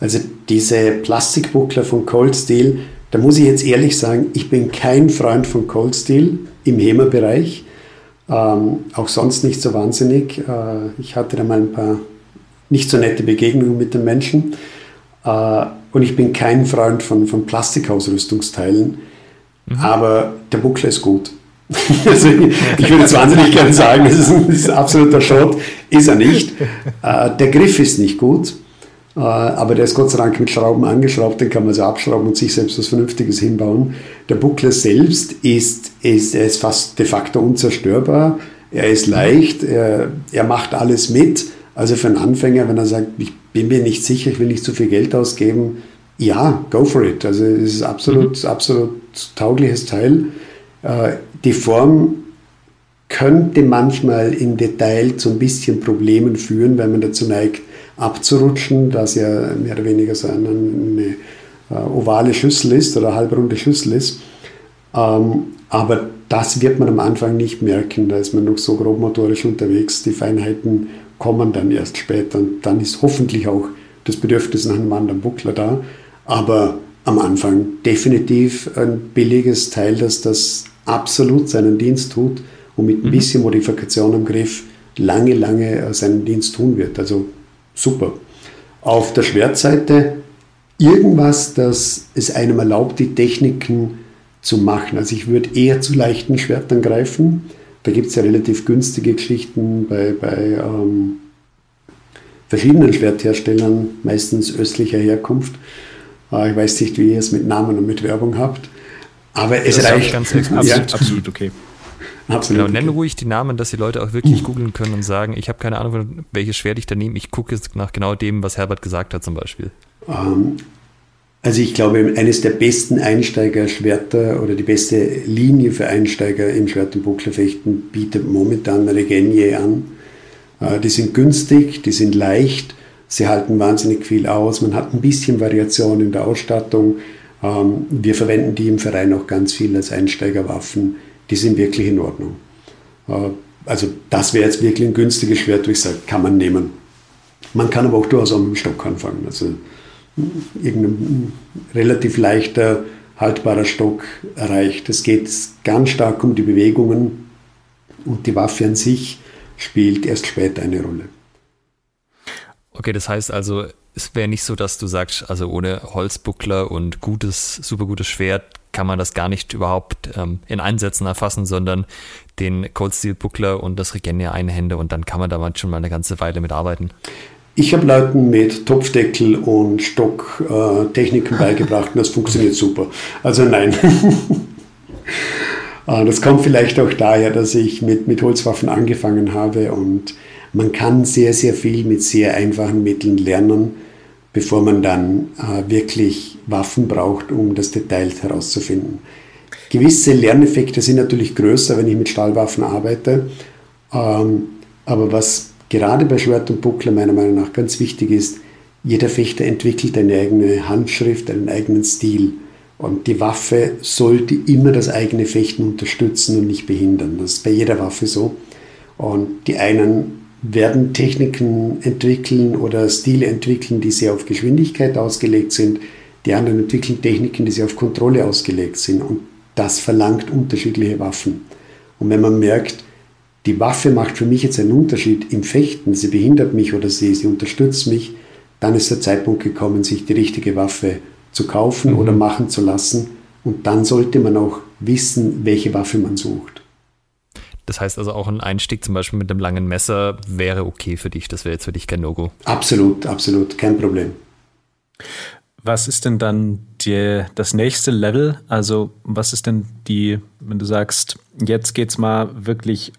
Also diese Plastikbuckler von Cold Steel, da muss ich jetzt ehrlich sagen, ich bin kein Freund von Cold Steel im HEMA-Bereich. Ähm, auch sonst nicht so wahnsinnig. Äh, ich hatte da mal ein paar nicht so nette Begegnungen mit den Menschen. Äh, und ich bin kein Freund von, von Plastikausrüstungsteilen. Mhm. Aber der Buckler ist gut. [laughs] also ich, würde jetzt wahnsinnig gerne sagen, das ist, ein, das ist absoluter Schrott. Ist er nicht. [laughs] Äh, der Griff ist nicht gut. Äh, aber der ist Gott sei Dank mit Schrauben angeschraubt, den kann man so abschrauben und sich selbst was Vernünftiges hinbauen. Der Buckler selbst ist, ist, er ist fast de facto unzerstörbar. Er ist leicht, er, er macht alles mit. Also für einen Anfänger, wenn er sagt, ich bin mir nicht sicher, ich will nicht zu viel Geld ausgeben, ja, go for it. Also es ist absolut, mhm. absolut taugliches Teil. Äh, die Form könnte manchmal im Detail zu ein bisschen Problemen führen, weil man dazu neigt, abzurutschen, da es ja mehr oder weniger so eine, eine äh, ovale Schüssel ist oder halbrunde Schüssel ist. Ähm, aber das wird man am Anfang nicht merken, da ist man noch so grobmotorisch unterwegs. Die Feinheiten kommen dann erst später und dann ist hoffentlich auch das Bedürfnis nach einem anderen Buckler da. Aber am Anfang definitiv ein billiges Teil, das das absolut seinen Dienst tut und mit ein mhm. bisschen Modifikation am Griff lange, lange seinen Dienst tun wird. Also super. Auf der Schwertseite irgendwas, das es einem erlaubt, die Techniken zu machen. Also ich würde eher zu leichten Schwertern greifen. Da gibt es ja relativ günstige Geschichten bei, bei ähm, verschiedenen Schwertherstellern, meistens östlicher Herkunft. Äh, ich weiß nicht, wie ihr es mit Namen und mit Werbung habt. Aber es reicht. Ganz absolut, ja. absolut okay. Absolut. Genau, nenn ruhig die Namen, dass die Leute auch wirklich googeln können und sagen, ich habe keine Ahnung, welches Schwert ich da nehme. Ich gucke jetzt nach genau dem, was Herbert gesagt hat zum Beispiel. Ähm, also ich glaube, eines der besten Einsteigerschwerter oder die beste Linie für Einsteiger im Schwert- und Bucklerfechten bietet momentan Regenier an. Äh, die sind günstig, die sind leicht, sie halten wahnsinnig viel aus, man hat ein bisschen Variation in der Ausstattung. Ähm, wir verwenden die im Verein auch ganz viel als Einsteigerwaffen. Die sind wirklich in Ordnung. Äh, also das wäre jetzt wirklich ein günstiges Schwert, wo ich sage, kann man nehmen. Man kann aber auch durchaus auch mit dem Stock anfangen. Also irgendein relativ leichter, haltbarer Stock erreicht. Es geht ganz stark um die Bewegungen und die Waffe an sich spielt erst später eine Rolle. Okay, das heißt also, es wäre nicht so, dass du sagst, also ohne Holzbuckler und gutes, super gutes Schwert kann man das gar nicht überhaupt ähm, in Einsätzen erfassen, sondern den Cold Steel Buckler und das Regenia Einhände und dann kann man da schon mal eine ganze Weile mit arbeiten. Ich habe Leuten mit Topfdeckel und Stock äh, beigebracht und das funktioniert super. Also nein. [laughs] Äh, das kommt vielleicht auch daher, dass ich mit, mit Holzwaffen angefangen habe und man kann sehr, sehr viel mit sehr einfachen Mitteln lernen, bevor man dann äh, wirklich Waffen braucht, um das Detail herauszufinden. Gewisse Lerneffekte sind natürlich größer, wenn ich mit Stahlwaffen arbeite, ähm, aber was gerade bei Schwert und Buckler meiner Meinung nach ganz wichtig ist, jeder Fechter entwickelt eine eigene Handschrift, einen eigenen Stil. Und die Waffe sollte immer das eigene Fechten unterstützen und nicht behindern. Das ist bei jeder Waffe so. Und die einen werden Techniken entwickeln oder Stile entwickeln, die sehr auf Geschwindigkeit ausgelegt sind. Die anderen entwickeln Techniken, die sehr auf Kontrolle ausgelegt sind. Und das verlangt unterschiedliche Waffen. Und wenn man merkt, die Waffe macht für mich jetzt einen Unterschied im Fechten, sie behindert mich oder sie, sie unterstützt mich, dann ist der Zeitpunkt gekommen, sich die richtige Waffe zu kaufen mhm. oder machen zu lassen. Und dann sollte man auch wissen, welche Waffe man sucht. Das heißt also auch ein Einstieg zum Beispiel mit einem langen Messer wäre okay für dich. Das wäre jetzt für dich kein No-Go. Absolut, absolut, kein Problem. Was ist denn dann die, das nächste Level? Also was ist denn die, wenn du sagst, jetzt geht es mal wirklich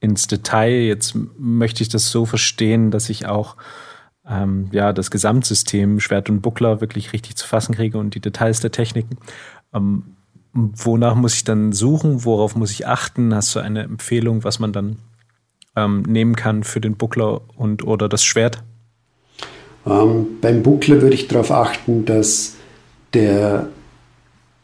ins Detail. Jetzt möchte ich das so verstehen, dass ich auch ähm, ja, das Gesamtsystem Schwert und Buckler wirklich richtig zu fassen kriege und die Details der Techniken. Ähm, wonach muss ich dann suchen? Worauf muss ich achten? Hast du eine Empfehlung, was man dann ähm, nehmen kann für den Buckler und oder das Schwert? Ähm, beim Buckler würde ich darauf achten, dass der,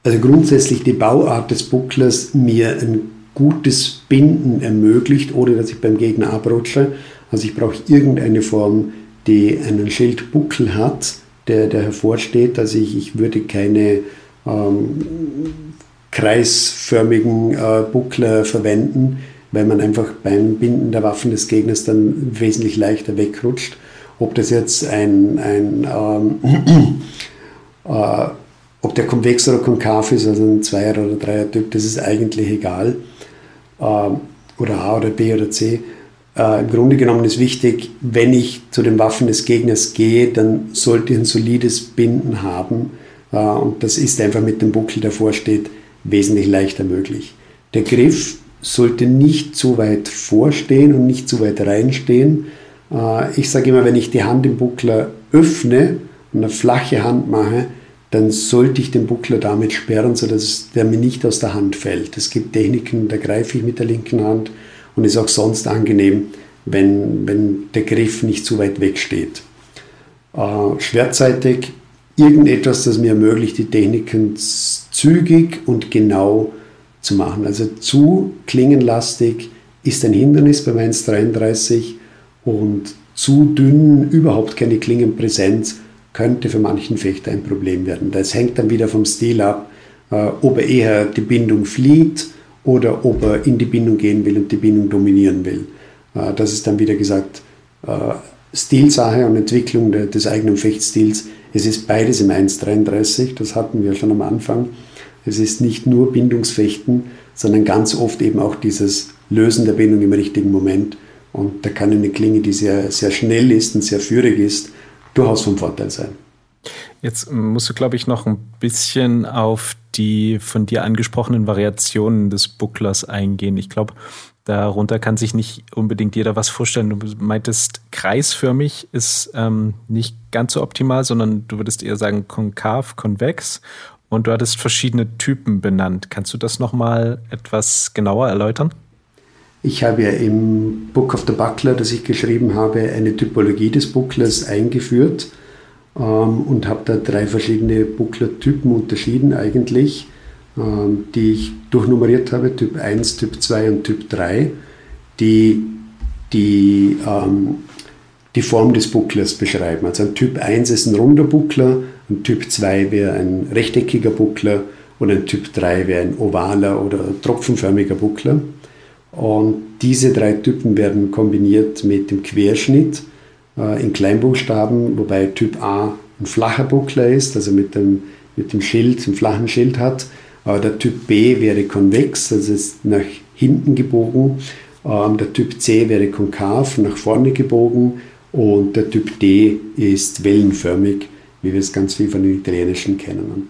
also grundsätzlich die Bauart des Bucklers mir ein gutes Binden ermöglicht, ohne dass ich beim Gegner abrutsche. Also ich brauche irgendeine Form, die einen Schildbuckel hat, der, der hervorsteht. Also ich, ich würde keine ähm, kreisförmigen äh, Buckler verwenden, weil man einfach beim Binden der Waffen des Gegners dann wesentlich leichter wegrutscht. Ob das jetzt ein, ein ähm, [clears throat] äh, ob der konvex oder konkav ist, also ein Zweier- oder Dreier-Typ, das ist eigentlich egal. Ähm, oder A oder B oder C. Äh, Im Grunde genommen ist wichtig, wenn ich zu den Waffen des Gegners gehe, dann sollte ich ein solides Binden haben. Äh, und das ist einfach mit dem Buckel, der vorsteht, wesentlich leichter möglich. Der Griff sollte nicht zu weit vorstehen und nicht zu weit reinstehen. Äh, ich sage immer, wenn ich die Hand im Buckler öffne und eine flache Hand mache, dann sollte ich den Buckler damit sperren, sodass der mir nicht aus der Hand fällt. Es gibt Techniken, da greife ich mit der linken Hand und ist auch sonst angenehm, wenn, wenn der Griff nicht zu weit weg steht. Äh, schwertseitig irgendetwas, das mir ermöglicht, die Techniken zügig und genau zu machen. Also zu klingenlastig ist ein Hindernis beim 1,33 und zu dünn, überhaupt keine Klingenpräsenz könnte für manchen Fechter ein Problem werden. Das hängt dann wieder vom Stil ab, äh, ob er eher die Bindung flieht oder ob er in die Bindung gehen will und die Bindung dominieren will. Äh, das ist dann wieder gesagt äh, Stilsache und Entwicklung des eigenen Fechtstils. Es ist beides im 1,33, das hatten wir schon am Anfang. Es ist nicht nur Bindungsfechten, sondern ganz oft eben auch dieses Lösen der Bindung im richtigen Moment. Und da kann eine Klinge, die sehr, sehr schnell ist und sehr führig ist, durchaus vom Vorteil sein. Jetzt musst du, glaube ich, noch ein bisschen auf die von dir angesprochenen Variationen des Bucklers eingehen. Ich glaube, darunter kann sich nicht unbedingt jeder was vorstellen. Du meintest, kreisförmig ist ähm, nicht ganz so optimal, sondern du würdest eher sagen konkav, konvex. Und du hattest verschiedene Typen benannt. Kannst du das nochmal etwas genauer erläutern? Ich habe ja im Book of the Buckler, das ich geschrieben habe, eine Typologie des Bucklers eingeführt ähm, und habe da drei verschiedene Buckler-Typen unterschieden eigentlich, die ich durchnummeriert habe, Typ 1, Typ 2 und Typ 3, die die, ähm, die Form des Bucklers beschreiben. Also ein Typ 1 ist ein runder Buckler, ein Typ 2 wäre ein rechteckiger Buckler und ein Typ 3 wäre ein ovaler oder tropfenförmiger Buckler. Und diese drei Typen werden kombiniert mit dem Querschnitt äh, in Kleinbuchstaben, wobei Typ A ein flacher Buckler ist, also mit dem, mit dem Schild, einem flachen Schild hat. Aber der Typ B wäre konvex, also ist nach hinten gebogen. Ähm, der Typ C wäre konkav, nach vorne gebogen. Und der Typ D ist wellenförmig, wie wir es ganz viel von den Italienischen kennen.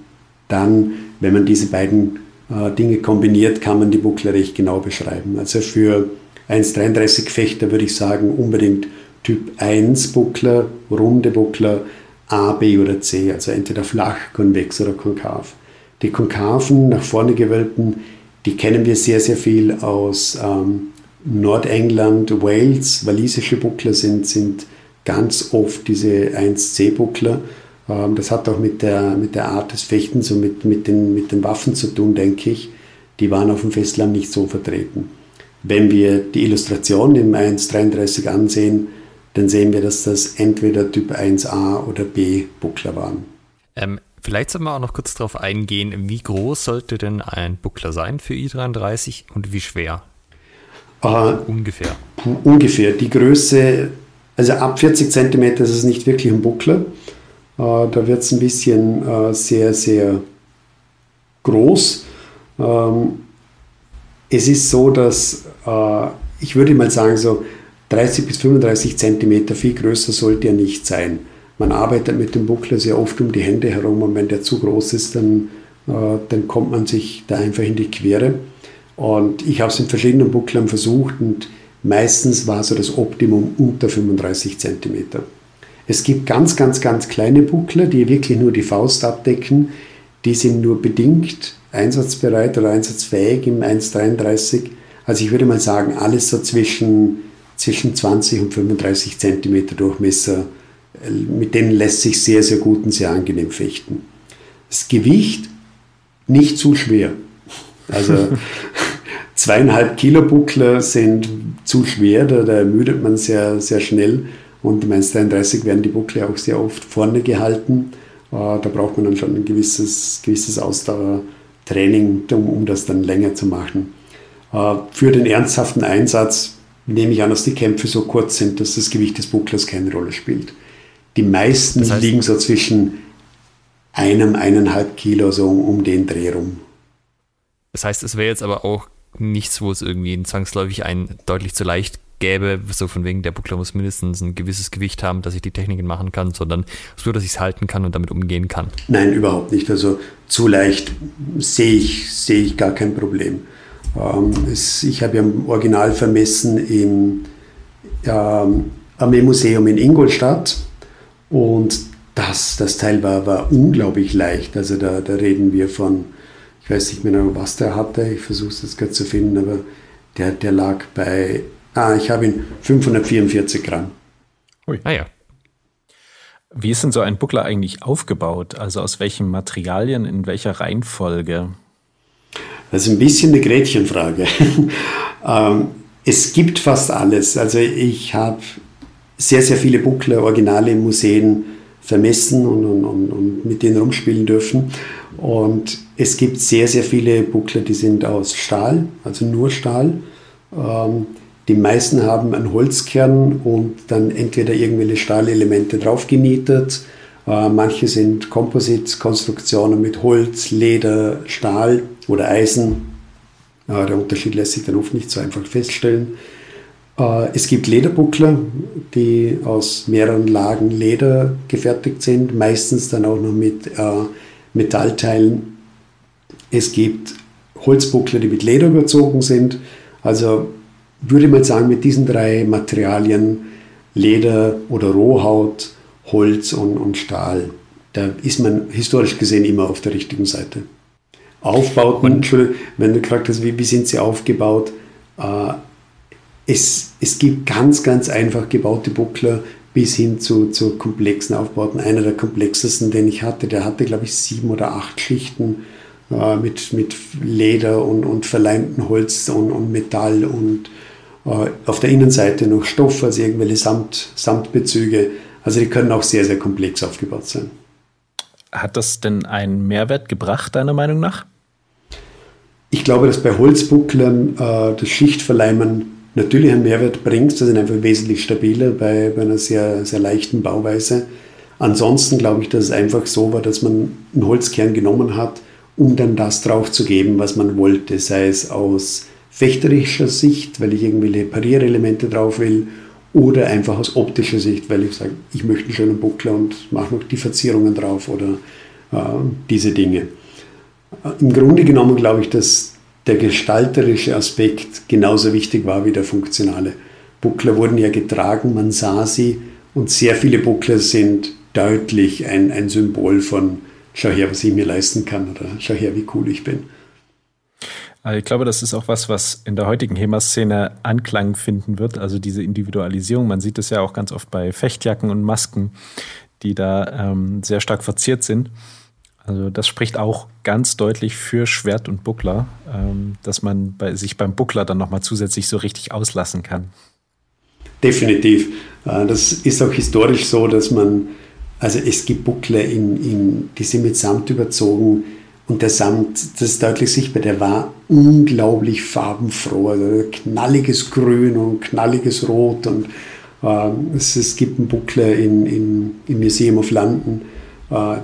Dann, wenn man diese beiden äh, Dinge kombiniert, kann man die Buckler recht genau beschreiben. Also für 1,33 Fechter würde ich sagen, unbedingt Typ 1 Buckler, runde Buckler, A, B oder C, also entweder flach, konvex oder konkav. Die konkaven, nach vorne gewölbten, die kennen wir sehr, sehr viel aus ähm, Nordengland, Wales. Walisische Buckler sind, sind ganz oft diese 1C-Buckler. Ähm, das hat auch mit der, mit der Art des Fechtens und mit, mit, den, mit den Waffen zu tun, denke ich. Die waren auf dem Festland nicht so vertreten. Wenn wir die Illustration im 1.33 ansehen, dann sehen wir, dass das entweder Typ 1a oder B Buckler waren. Ähm, vielleicht sollten wir auch noch kurz darauf eingehen, wie groß sollte denn ein Buckler sein für i33 und wie schwer? Äh, ungefähr. Ungefähr. Die Größe, also ab 40 cm ist es nicht wirklich ein Buckler. Äh, da wird es ein bisschen äh, sehr, sehr groß. Ähm, es ist so, dass äh, ich würde mal sagen, so 30 bis 35 Zentimeter, viel größer sollte er nicht sein. Man arbeitet mit dem Buckler sehr oft um die Hände herum und wenn der zu groß ist, dann, äh, dann kommt man sich da einfach in die Quere. Und ich habe es in verschiedenen Bucklern versucht und meistens war so das Optimum unter 35 Zentimeter. Es gibt ganz, ganz, ganz kleine Buckler, die wirklich nur die Faust abdecken. Die sind nur bedingt einsatzbereit oder einsatzfähig im 1,33. Also ich würde mal sagen, alles so zwischen zwischen 20 und 35 Zentimeter Durchmesser. Mit denen lässt sich sehr, sehr gut und sehr angenehm fechten. Das Gewicht nicht zu schwer. Also [laughs] zweieinhalb Kilo Buckler sind zu schwer, da, da ermüdet man sehr, sehr schnell. Und im 1,33 werden die Buckler auch sehr oft vorne gehalten. Äh, da braucht man dann schon ein gewisses, gewisses Ausdauertraining, um, um das dann länger zu machen. Äh, für den ernsthaften Einsatz nehme ich an, dass die Kämpfe so kurz sind, dass das Gewicht des Bucklers keine Rolle spielt. Die meisten das heißt, liegen so zwischen einem, eineinhalb Kilo, so um den Dreh rum. Das heißt, es wäre jetzt aber auch nichts, wo es irgendwie zwangsläufig ein deutlich zu leicht gäbe, so von wegen, der Buckler muss mindestens ein gewisses Gewicht haben, dass ich die Techniken machen kann, sondern so, dass ich es halten kann und damit umgehen kann. Nein, überhaupt nicht. Also zu leicht sehe ich, sehe ich gar kein Problem. Ähm, es, ich habe ja im Original vermessen im ähm, Armeemuseum in Ingolstadt und das, das Teil war, war unglaublich leicht. Also da, da reden wir von, ich weiß nicht mehr, was der hatte, ich versuche es jetzt gerade zu finden, aber der, der lag bei, ah, ich habe ihn 544 Gramm. Ui. Ah ja. Wie ist denn so ein Buckler eigentlich aufgebaut? Also aus welchen Materialien, in welcher Reihenfolge? Das ist ein bisschen eine Gretchenfrage. [laughs] ähm, es gibt fast alles. Also ich habe sehr, sehr viele Buckler, Originale in Museen vermessen und, und, und, mit denen rumspielen dürfen. Und es gibt sehr, sehr viele Buckler, die sind aus Stahl, also nur Stahl. Ähm, die meisten haben einen Holzkern und dann entweder irgendwelche Stahlelemente drauf genietet Äh, manche sind Composites-Konstruktionen mit Holz, Leder, Stahl oder Eisen. Äh, der Unterschied lässt sich dann oft nicht so einfach feststellen. Äh, es gibt Lederbuckler, die aus mehreren Lagen Leder gefertigt sind, meistens dann auch noch mit Metallteilen. Es gibt Holzbuckler, die mit Leder überzogen sind. Also würde man sagen, mit diesen drei Materialien, Leder oder Rohhaut, Holz und, und Stahl, da ist man historisch gesehen immer auf der richtigen Seite. Aufbauten, Entschuldigung, wenn du gefragt hast, wie, wie sind sie aufgebaut, äh, es, es gibt ganz, ganz einfach gebaute Buckler bis hin zu, zu komplexen Aufbauten. Einer der komplexesten, den ich hatte, der hatte, glaube ich, sieben oder acht Schichten äh, mit, mit Leder und, und verleimtem Holz und, und Metall und äh, auf der Innenseite noch Stoff, also irgendwelche Samt, Samtbezüge. Also die können auch sehr, sehr komplex aufgebaut sein. Hat das denn einen Mehrwert gebracht, deiner Meinung nach? Ich glaube, dass bei Holzbucklern äh, das Schichtverleimen natürlich einen Mehrwert bringt. Sie sind einfach wesentlich stabiler bei, bei einer sehr, sehr leichten Bauweise. Ansonsten glaube ich, dass es einfach so war, dass man einen Holzkern genommen hat, um dann das drauf zu geben, was man wollte, sei es aus fechterischer Sicht, weil ich irgendwelche Parierelemente drauf will, oder einfach aus optischer Sicht, weil ich sage, ich möchte einen schönen Buckler und mache noch die Verzierungen drauf oder äh, diese Dinge. Äh, Im Grunde genommen glaube ich, dass der gestalterische Aspekt genauso wichtig war wie der funktionale. Buckler wurden ja getragen, man sah sie und sehr viele Buckler sind deutlich ein, ein Symbol von schau her, was ich mir leisten kann oder schau her, wie cool ich bin. Also ich glaube, das ist auch was, was in der heutigen HEMA-Szene Anklang finden wird. Also diese Individualisierung. Man sieht es ja auch ganz oft bei Fechtjacken und Masken, die da ähm, sehr stark verziert sind. Also das spricht auch ganz deutlich für Schwert und Buckler, ähm, dass man bei, sich beim Buckler dann nochmal zusätzlich so richtig auslassen kann. Definitiv. Äh, das ist auch historisch so, dass man, also es gibt Buckler, in, in, die sind mit Samt überzogen, und der Samt, das ist deutlich sichtbar, der war unglaublich farbenfroh. Also knalliges Grün und knalliges Rot. Und äh, es, es, gibt einen Buckler in, in, im Museum of London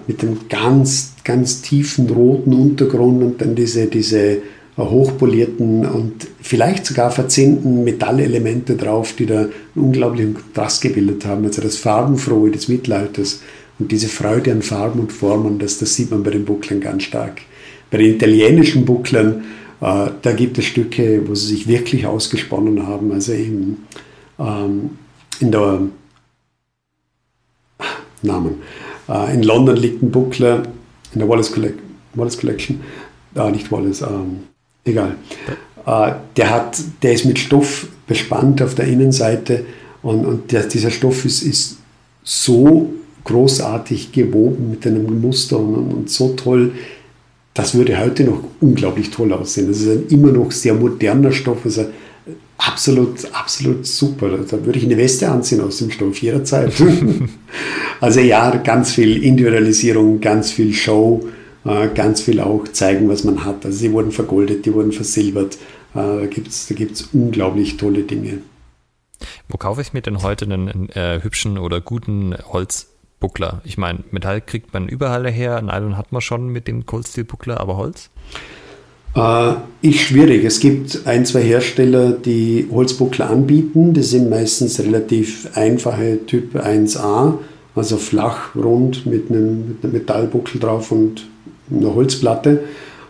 mit einem ganz, ganz tiefen roten Untergrund und dann diese, diese äh, hochpolierten und vielleicht sogar verzinnten Metallelemente drauf, die da einen unglaublichen Kontrast gebildet haben. Also das Farbenfrohe des Mittelalters und diese Freude an Farben und Formen, das, das sieht man bei den Bucklern ganz stark. Bei den italienischen Bucklern, äh, da gibt es Stücke, wo sie sich wirklich ausgesponnen haben. Also eben ähm, in der Namen. Äh, in London liegt ein Buckler in der Wallace, Collect Wallace Collection, äh, nicht Wallace, ähm, egal. Äh, der, hat, der ist mit Stoff bespannt auf der Innenseite und, und der, dieser Stoff ist, ist so großartig gewoben mit einem Muster und, und, so toll. Das würde heute noch unglaublich toll aussehen. Das ist ein immer noch sehr moderner Stoff. Also absolut, absolut super. Da würde ich eine Weste anziehen aus dem Stoff jederzeit. [laughs] [laughs] also ja, ganz viel Individualisierung, ganz viel Show, äh, ganz viel auch zeigen, was man hat. Also sie wurden vergoldet, die wurden versilbert. Äh, da gibt es da gibt's unglaublich tolle Dinge. Wo kaufe ich mir denn heute einen äh, hübschen oder guten Holz? Buckler. Ich meine, Metall kriegt man überall her, Nylon hat man schon mit dem Cold Steel Buckler, aber Holz? Äh, ist schwierig. Es gibt ein, zwei Hersteller, die Holzbuckler anbieten. Die sind meistens relativ einfache Typ 1a, also flach, rund mit einem, mit einem Metallbuckel drauf und einer Holzplatte.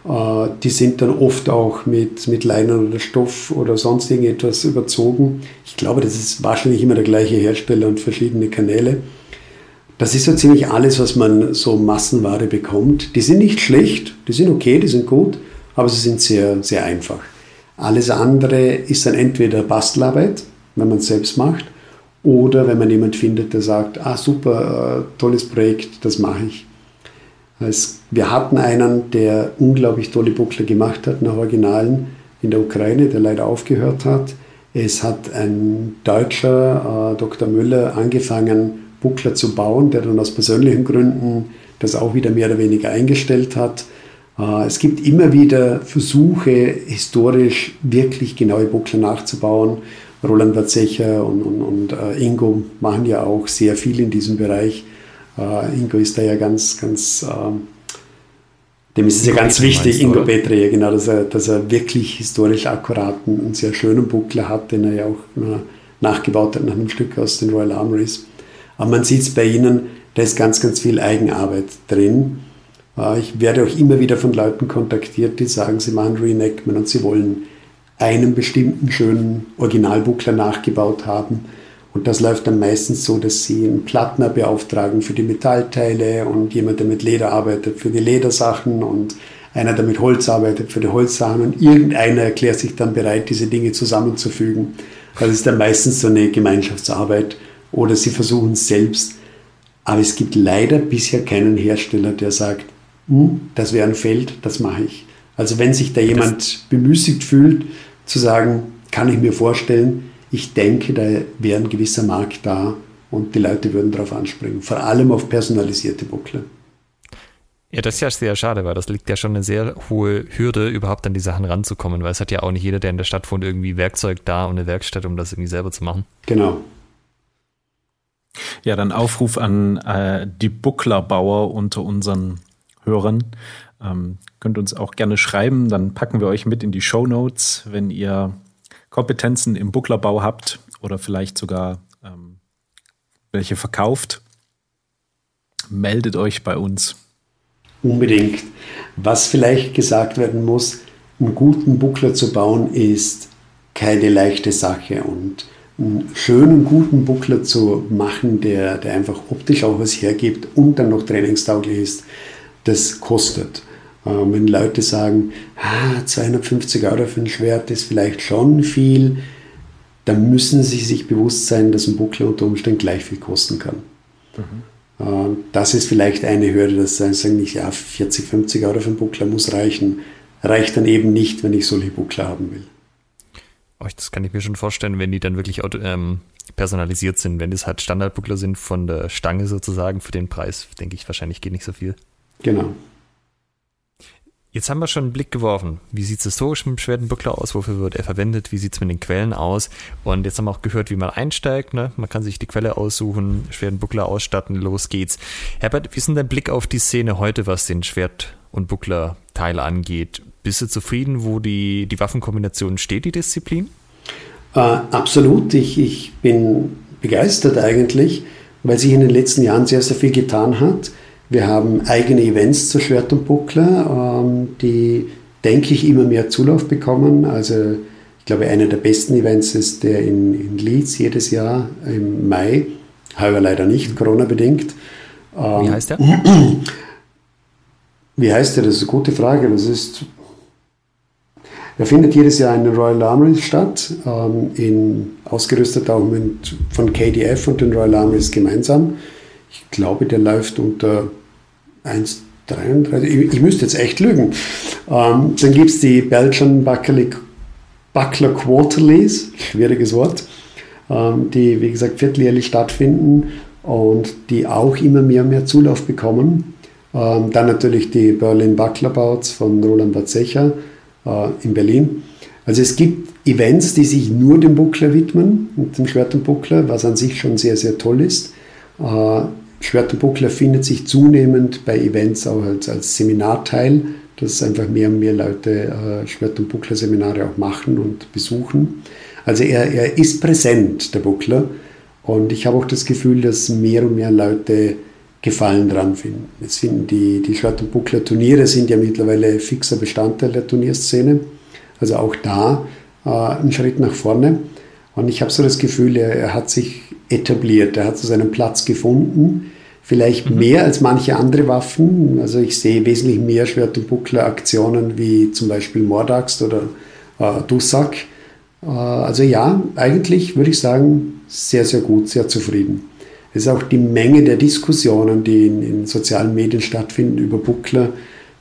Äh, die sind dann oft auch mit, mit Leinen oder Stoff oder sonst irgendetwas überzogen. Ich glaube, das ist wahrscheinlich immer der gleiche Hersteller und verschiedene Kanäle. Das ist so ziemlich alles, was man so Massenware bekommt. Die sind nicht schlecht, die sind okay, die sind gut, aber sie sind sehr, sehr einfach. Alles andere ist dann entweder Bastelarbeit, wenn man es selbst macht, oder wenn man jemand findet, der sagt, ah super, äh, tolles Projekt, das mache ich. Wir hatten einen, der unglaublich tolle Buckler gemacht hat nach Originalen in der Ukraine, der leider aufgehört hat. Es hat ein Deutscher, äh, Dr. Müller, angefangen, Buckler zu bauen, der dann aus persönlichen Gründen das auch wieder mehr oder weniger eingestellt hat. Äh, es gibt immer wieder Versuche, historisch wirklich genaue Buckler nachzubauen. Roland Watzecher und, und, und äh, Ingo machen ja auch sehr viel in diesem Bereich. Äh, Ingo ist da ja ganz, ganz, ähm, dem ist es ja ganz wichtig, Ingo Petre, ja, genau, dass er, dass er wirklich historisch akkuraten und sehr schönen Buckler hat, den er ja auch äh, nachgebaut hat nach einem Stück aus den Royal Armories. Aber man sieht es bei Ihnen, da ist ganz, ganz viel Eigenarbeit drin. Äh, ich werde auch immer wieder von Leuten kontaktiert, die sagen, sie machen Reenactment und sie wollen einen bestimmten schönen Originalbuckler nachgebaut haben. Und das läuft dann meistens so, dass sie einen Plattner beauftragen für die Metallteile und jemand, der mit Leder arbeitet, für die Ledersachen und einer, der mit Holz arbeitet, für die Holzsachen und irgendeiner erklärt sich dann bereit, diese Dinge zusammenzufügen. Das ist dann meistens so eine Gemeinschaftsarbeit oder sie versuchen es selbst. Aber es gibt leider bisher keinen Hersteller, der sagt, hm, das wäre ein Feld, das mache ich. Also wenn sich da jemand bemüßigt fühlt, zu sagen, kann ich mir vorstellen, ich denke, da wäre ein gewisser Markt da und die Leute würden darauf anspringen. Vor allem auf personalisierte Buckler. Ja, das ist ja sehr schade, weil das liegt ja schon eine sehr hohe Hürde, überhaupt an die Sachen ranzukommen, weil es hat ja auch nicht jeder, der in der Stadt wohnt, irgendwie Werkzeug da und eine Werkstatt, um das irgendwie selber zu machen. Genau. Ja, dann Aufruf an äh, die Bucklerbauer unter unseren Hörern. Ähm, könnt uns auch gerne schreiben, dann packen wir euch mit in die Show Notes, wenn ihr Kompetenzen im Bucklerbau habt oder vielleicht sogar ähm, welche verkauft. Meldet euch bei uns. Unbedingt. Was vielleicht gesagt werden muss, einen guten Buckler zu bauen, ist keine leichte Sache. Und einen schönen, guten Buckler zu machen, der, der einfach optisch auch was hergibt und dann noch trainingstauglich ist, das kostet. Ähm, wenn Leute sagen, ah, 250 Euro für ein Schwert ist vielleicht schon viel, dann müssen sie sich bewusst sein, dass ein Buckler unter Umständen gleich viel kosten kann. Mhm. Ähm, das ist vielleicht eine Hürde, dass sie sagen nicht, ja, 40, 50 Euro für einen Buckler muss reichen. Reicht dann eben nicht, wenn ich solche Buckler haben will. Das kann ich mir schon vorstellen, wenn die dann wirklich ähm, personalisiert sind. Wenn das halt Standardbuckler sind von der Stange sozusagen für den Preis, denke ich, wahrscheinlich geht nicht so viel. Genau. Jetzt haben wir schon einen Blick geworfen. Wie sieht es historisch mit dem Schwertenbuckler aus? Wofür wird er verwendet? Wie sieht es mit den Quellen aus? Und jetzt haben wir auch gehört, wie man einsteigt. Ne? Man kann sich die Quelle aussuchen, Schwertenbuckler ausstatten, los geht's. Herbert, wie ist denn dein Blick auf die Szene heute, was den Schwert- und Buckler-Teil angeht? Bist du zufrieden, wo die, die Waffenkombination steht, die Disziplin? Äh, absolut. Ich, ich bin begeistert eigentlich, weil sich in den letzten Jahren sehr, sehr viel getan hat. Wir haben eigene Events zu Schwert und Buckler, ähm, die, denke ich, immer mehr Zulauf bekommen. Also ich glaube, einer der besten Events ist der in, in Leeds jedes Jahr im Mai. Heuer leider nicht, Corona-bedingt. Ähm, Wie heißt der? [clears throat] Wie heißt der? Das ist eine gute Frage. Das ist, er findet jedes Jahr in den Royal Armories statt, ähm, in, ausgerüstet auch mit, von KDF und den Royal Armories gemeinsam. Ich glaube, der läuft unter 1,33. Ich, ich müsste jetzt echt lügen. Ähm, dann gibt es die Belgian Buckler, Buckler Quarterlies, schwieriges Wort, ähm, die, wie gesagt, vierteljährlich stattfinden und die auch immer mehr und mehr Zulauf bekommen. Ähm, dann natürlich die Berlin Buckler Bouts von Roland Batzecher äh, in Berlin. Also es gibt Events, die sich nur dem Buckler widmen, dem Schwert und Buckler, was an sich schon sehr, sehr toll ist. Äh, Schwert und Buckler findet sich zunehmend bei Events auch als, als Seminarteil, dass einfach mehr und mehr Leute äh, Schwert- und Buckler-Seminare auch machen und besuchen. Also er, er ist präsent, der Buckler. Und ich habe auch das Gefühl, dass mehr und mehr Leute Gefallen dran finden. Jetzt finden die, die Schwert- und Buckler-Turniere sind ja mittlerweile fixer Bestandteil der Turnierszene. Also auch da äh, ein Schritt nach vorne. Und ich habe so das Gefühl, er, er hat sich etabliert. Er hat so seinen Platz gefunden. Vielleicht mhm. mehr als manche andere Waffen. Also ich sehe wesentlich mehr Schwert- und Buckler-Aktionen wie zum Beispiel Mordax oder äh, Dussack. Äh, also ja, eigentlich würde ich sagen, sehr, sehr gut, sehr zufrieden. Es ist auch die Menge der Diskussionen, die in, in sozialen Medien stattfinden über Buckler,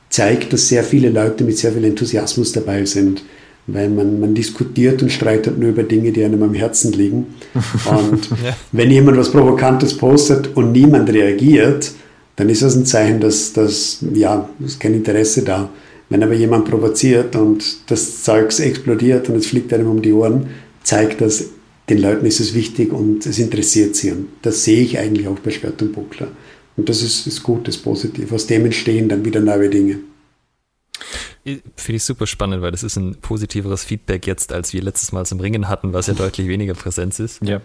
zeigt, dass sehr viele Leute mit sehr viel Enthusiasmus dabei sind weil man, man diskutiert und streitet nur über Dinge, die einem am Herzen liegen. [laughs] Und ja. wenn jemand was Provokantes postet und niemand reagiert, dann ist das ein Zeichen, dass, dass ja, ist kein Interesse da. Wenn aber jemand provoziert und das Zeugs explodiert und es fliegt einem um die Ohren, zeigt das, den Leuten ist es wichtig und es interessiert sie. Und das sehe ich eigentlich auch bei Schwert und Buckler. Und das ist, ist gut, das ist positiv. Aus dem entstehen dann wieder neue Dinge. Finde ich super spannend, weil das ist ein positiveres Feedback jetzt, als wir letztes Mal zum Ringen hatten, was ja [laughs] deutlich weniger Präsenz ist. Ja.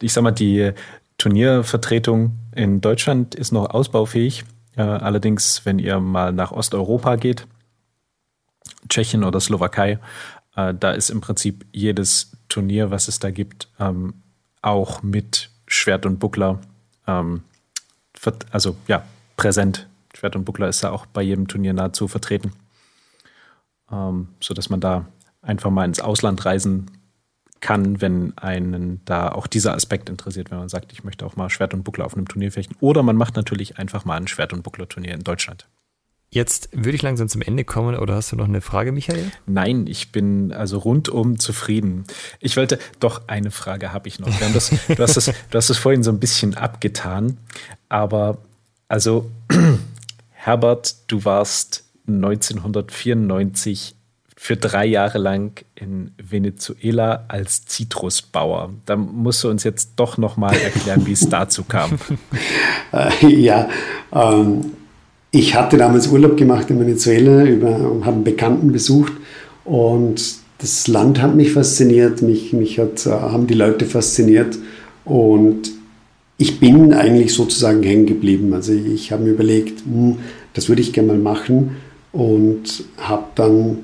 Ich sag mal, die Turniervertretung in Deutschland ist noch ausbaufähig. Äh, allerdings, wenn ihr mal nach Osteuropa geht, Tschechien oder Slowakei, äh, da ist im Prinzip jedes Turnier, was es da gibt, ähm, auch mit Schwert und Buckler, ähm, also ja, präsent. Schwert und Buckler ist da auch bei jedem Turnier nahezu vertreten ähm, sodass man da einfach mal ins Ausland reisen kann, wenn einen da auch dieser Aspekt interessiert, wenn man sagt, ich möchte auch mal Schwert und Buckler auf einem Turnier fechten. Oder man macht natürlich einfach mal ein Schwert- und Buckler-Turnier in Deutschland. Jetzt würde ich langsam zum Ende kommen, oder hast du noch eine Frage, Michael? Nein, ich bin also rundum zufrieden. Ich wollte, doch eine Frage habe ich noch. Das, [laughs] du, hast das, du hast es vorhin so ein bisschen abgetan, aber also [clears throat] Herbert, du warst 1994 für drei Jahre lang in Venezuela als Zitrusbauer. Da musst du uns jetzt doch noch mal erklären, wie es [laughs] dazu kam. Äh, ja, ähm, ich hatte damals Urlaub gemacht in Venezuela, über, habe einen Bekannten besucht und das Land hat mich fasziniert, mich, mich hat, äh, haben die Leute fasziniert und ich bin eigentlich sozusagen hängen geblieben. Also ich habe mir überlegt, hm, das würde ich gerne mal machen und habe dann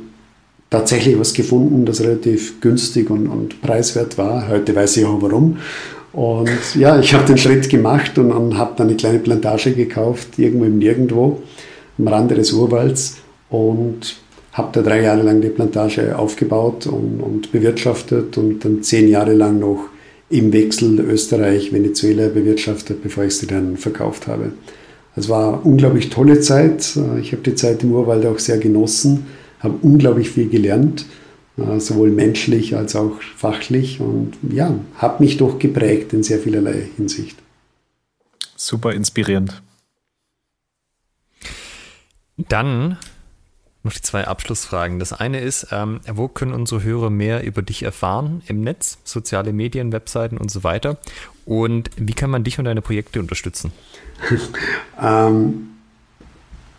tatsächlich was gefunden, das relativ günstig und, und, preiswert war. Heute weiß ich auch warum. Und ja, ich habe den Schritt gemacht und, und habe dann eine kleine Plantage gekauft, irgendwo im Nirgendwo, am Rande des Urwalds und habe da drei Jahre lang die Plantage aufgebaut und, und bewirtschaftet und dann zehn Jahre lang noch im Wechsel Österreich-Venezuela bewirtschaftet, bevor ich sie dann verkauft habe. Es war eine unglaublich tolle Zeit. Ich habe die Zeit im Urwald auch sehr genossen, habe unglaublich viel gelernt, äh, sowohl menschlich als auch fachlich und ja, habe mich doch geprägt in sehr vielerlei Hinsicht. Super inspirierend. Dann noch die zwei Abschlussfragen. Das eine ist, ähm, wo können unsere Hörer mehr über dich erfahren im Netz, soziale Medien, Webseiten und so weiter? Und wie kann man dich und deine Projekte unterstützen? [laughs] ähm,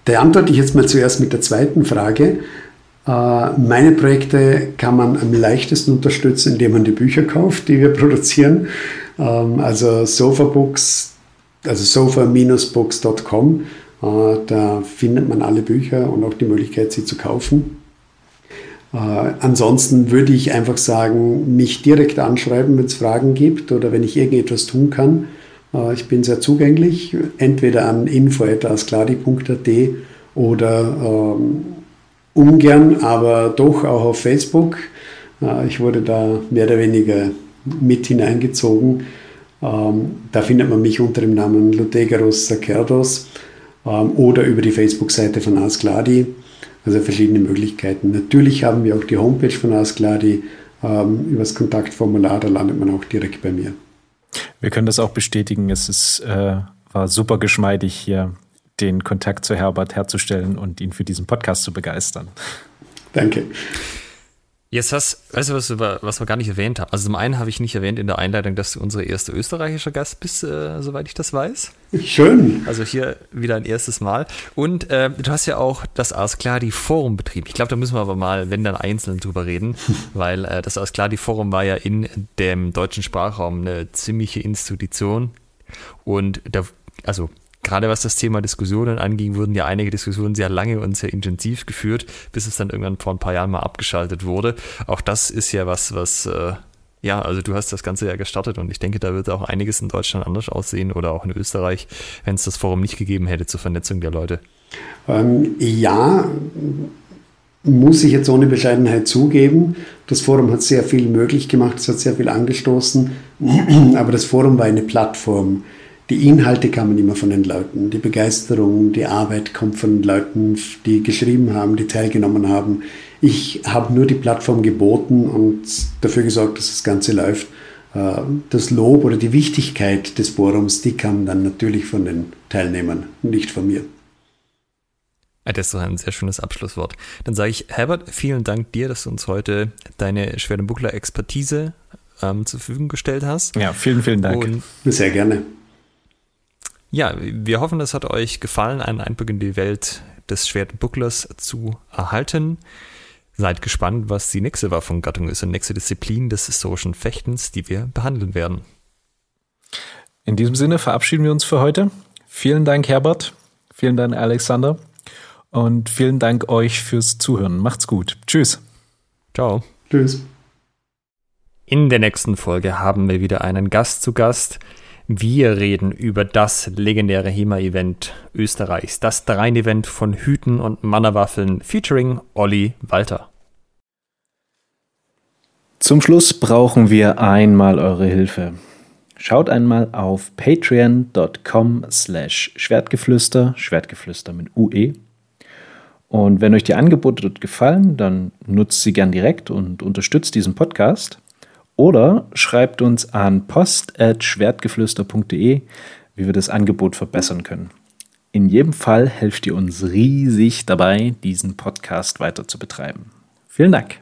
da antworte ich jetzt mal zuerst mit der zweiten Frage. Äh, meine Projekte kann man am leichtesten unterstützen, indem man die Bücher kauft, die wir [laughs] produzieren. Ähm, also Sofabooks, also sofa-books.com äh, da findet man alle Bücher und auch die Möglichkeit, sie zu kaufen. Äh, ansonsten würde ich einfach sagen, mich direkt anschreiben, wenn es Fragen gibt oder wenn ich irgendetwas tun kann. Äh, ich bin sehr zugänglich, entweder an info.askladi.at oder ähm, ungern, aber doch auch auf Facebook. ich wurde da mehr oder weniger mit hineingezogen. Ähm, da findet man mich unter dem Namen Lutegeros Sacerdos ähm, oder über die Facebook-Seite von Askladi. Also verschiedene Möglichkeiten. Natürlich haben wir auch die Homepage von Askladi. Ähm, über das Kontaktformular, da landet man auch direkt bei mir. Wir können das auch bestätigen. Es ist, äh, war super geschmeidig, hier den Kontakt zu Herbert herzustellen und ihn für diesen Podcast zu begeistern. Danke. Jetzt hast, weißt du, was, was wir gar nicht erwähnt haben? Also zum einen habe ich nicht erwähnt in der Einleitung, dass du unser erster österreichischer Gast bist, äh, soweit ich das weiß. Schön. Also hier wieder ein erstes Mal. Und äh, du hast ja auch das Ars Cladi Forum betrieben. Ich glaube, da müssen wir aber mal, wenn dann einzeln drüber reden, [laughs] weil äh, das Ars Cladi Forum war ja in dem deutschen Sprachraum eine ziemliche Institution. Und da, also gerade was das Thema Diskussionen anging, wurden ja einige Diskussionen sehr lange und sehr intensiv geführt, bis es dann irgendwann vor ein paar Jahren mal abgeschaltet wurde. Auch das ist ja was, was, äh, ja, also du hast das Ganze ja gestartet und ich denke, da wird auch einiges in Deutschland anders aussehen oder auch in Österreich, wenn es das Forum nicht gegeben hätte zur Vernetzung der Leute. Ähm, ja, muss ich jetzt ohne Bescheidenheit zugeben. Das Forum hat sehr viel möglich gemacht, es hat sehr viel angestoßen, [clears throat] aber das Forum war eine Plattform die Inhalte kamen immer von den Leuten. Die Begeisterung, die Arbeit kommt von den Leuten, die geschrieben haben, die teilgenommen haben. Ich habe nur die Plattform geboten und dafür gesorgt, dass das Ganze läuft. Äh, das Lob oder die Wichtigkeit des Forums, die kam dann natürlich von den Teilnehmern, nicht von mir. Das ist doch ein sehr schönes Abschlusswort. Dann sage ich, Herbert, vielen Dank dir, dass du uns heute deine Schwerdenbuckler-Expertise ähm, zur Verfügung gestellt hast. Ja, vielen, vielen Dank. Und sehr gerne. Ja, wir hoffen, es hat euch gefallen, einen Einblick in die Welt des Schwertbucklers zu erhalten. Seid gespannt, was die nächste Waffengattung ist und nächste Disziplin des historischen Fechtens, die wir behandeln werden. In diesem Sinne verabschieden wir uns für heute. Vielen Dank, Herbert. Vielen Dank, Alexander. Und vielen Dank euch fürs Zuhören. Macht's gut. Tschüss. Ciao. Tschüss. In der nächsten Folge haben wir wieder einen Gast zu Gast. Wir reden über das legendäre HEMA-Event Österreichs, das Drein-Event von Hüten und Mannerwaffeln featuring Olli Walter. Zum Schluss brauchen wir einmal eure Hilfe. Schaut einmal auf patreon.com slash Schwertgeflüster, Schwertgeflüster mit UE. Und wenn euch die Angebote dort gefallen, dann nutzt sie gern direkt und unterstützt diesen Podcast. Oder schreibt uns an post.schwertgeflüster.de, wie wir das Angebot verbessern können. In jedem Fall helft ihr uns riesig dabei, diesen Podcast weiter zu betreiben. Vielen Dank.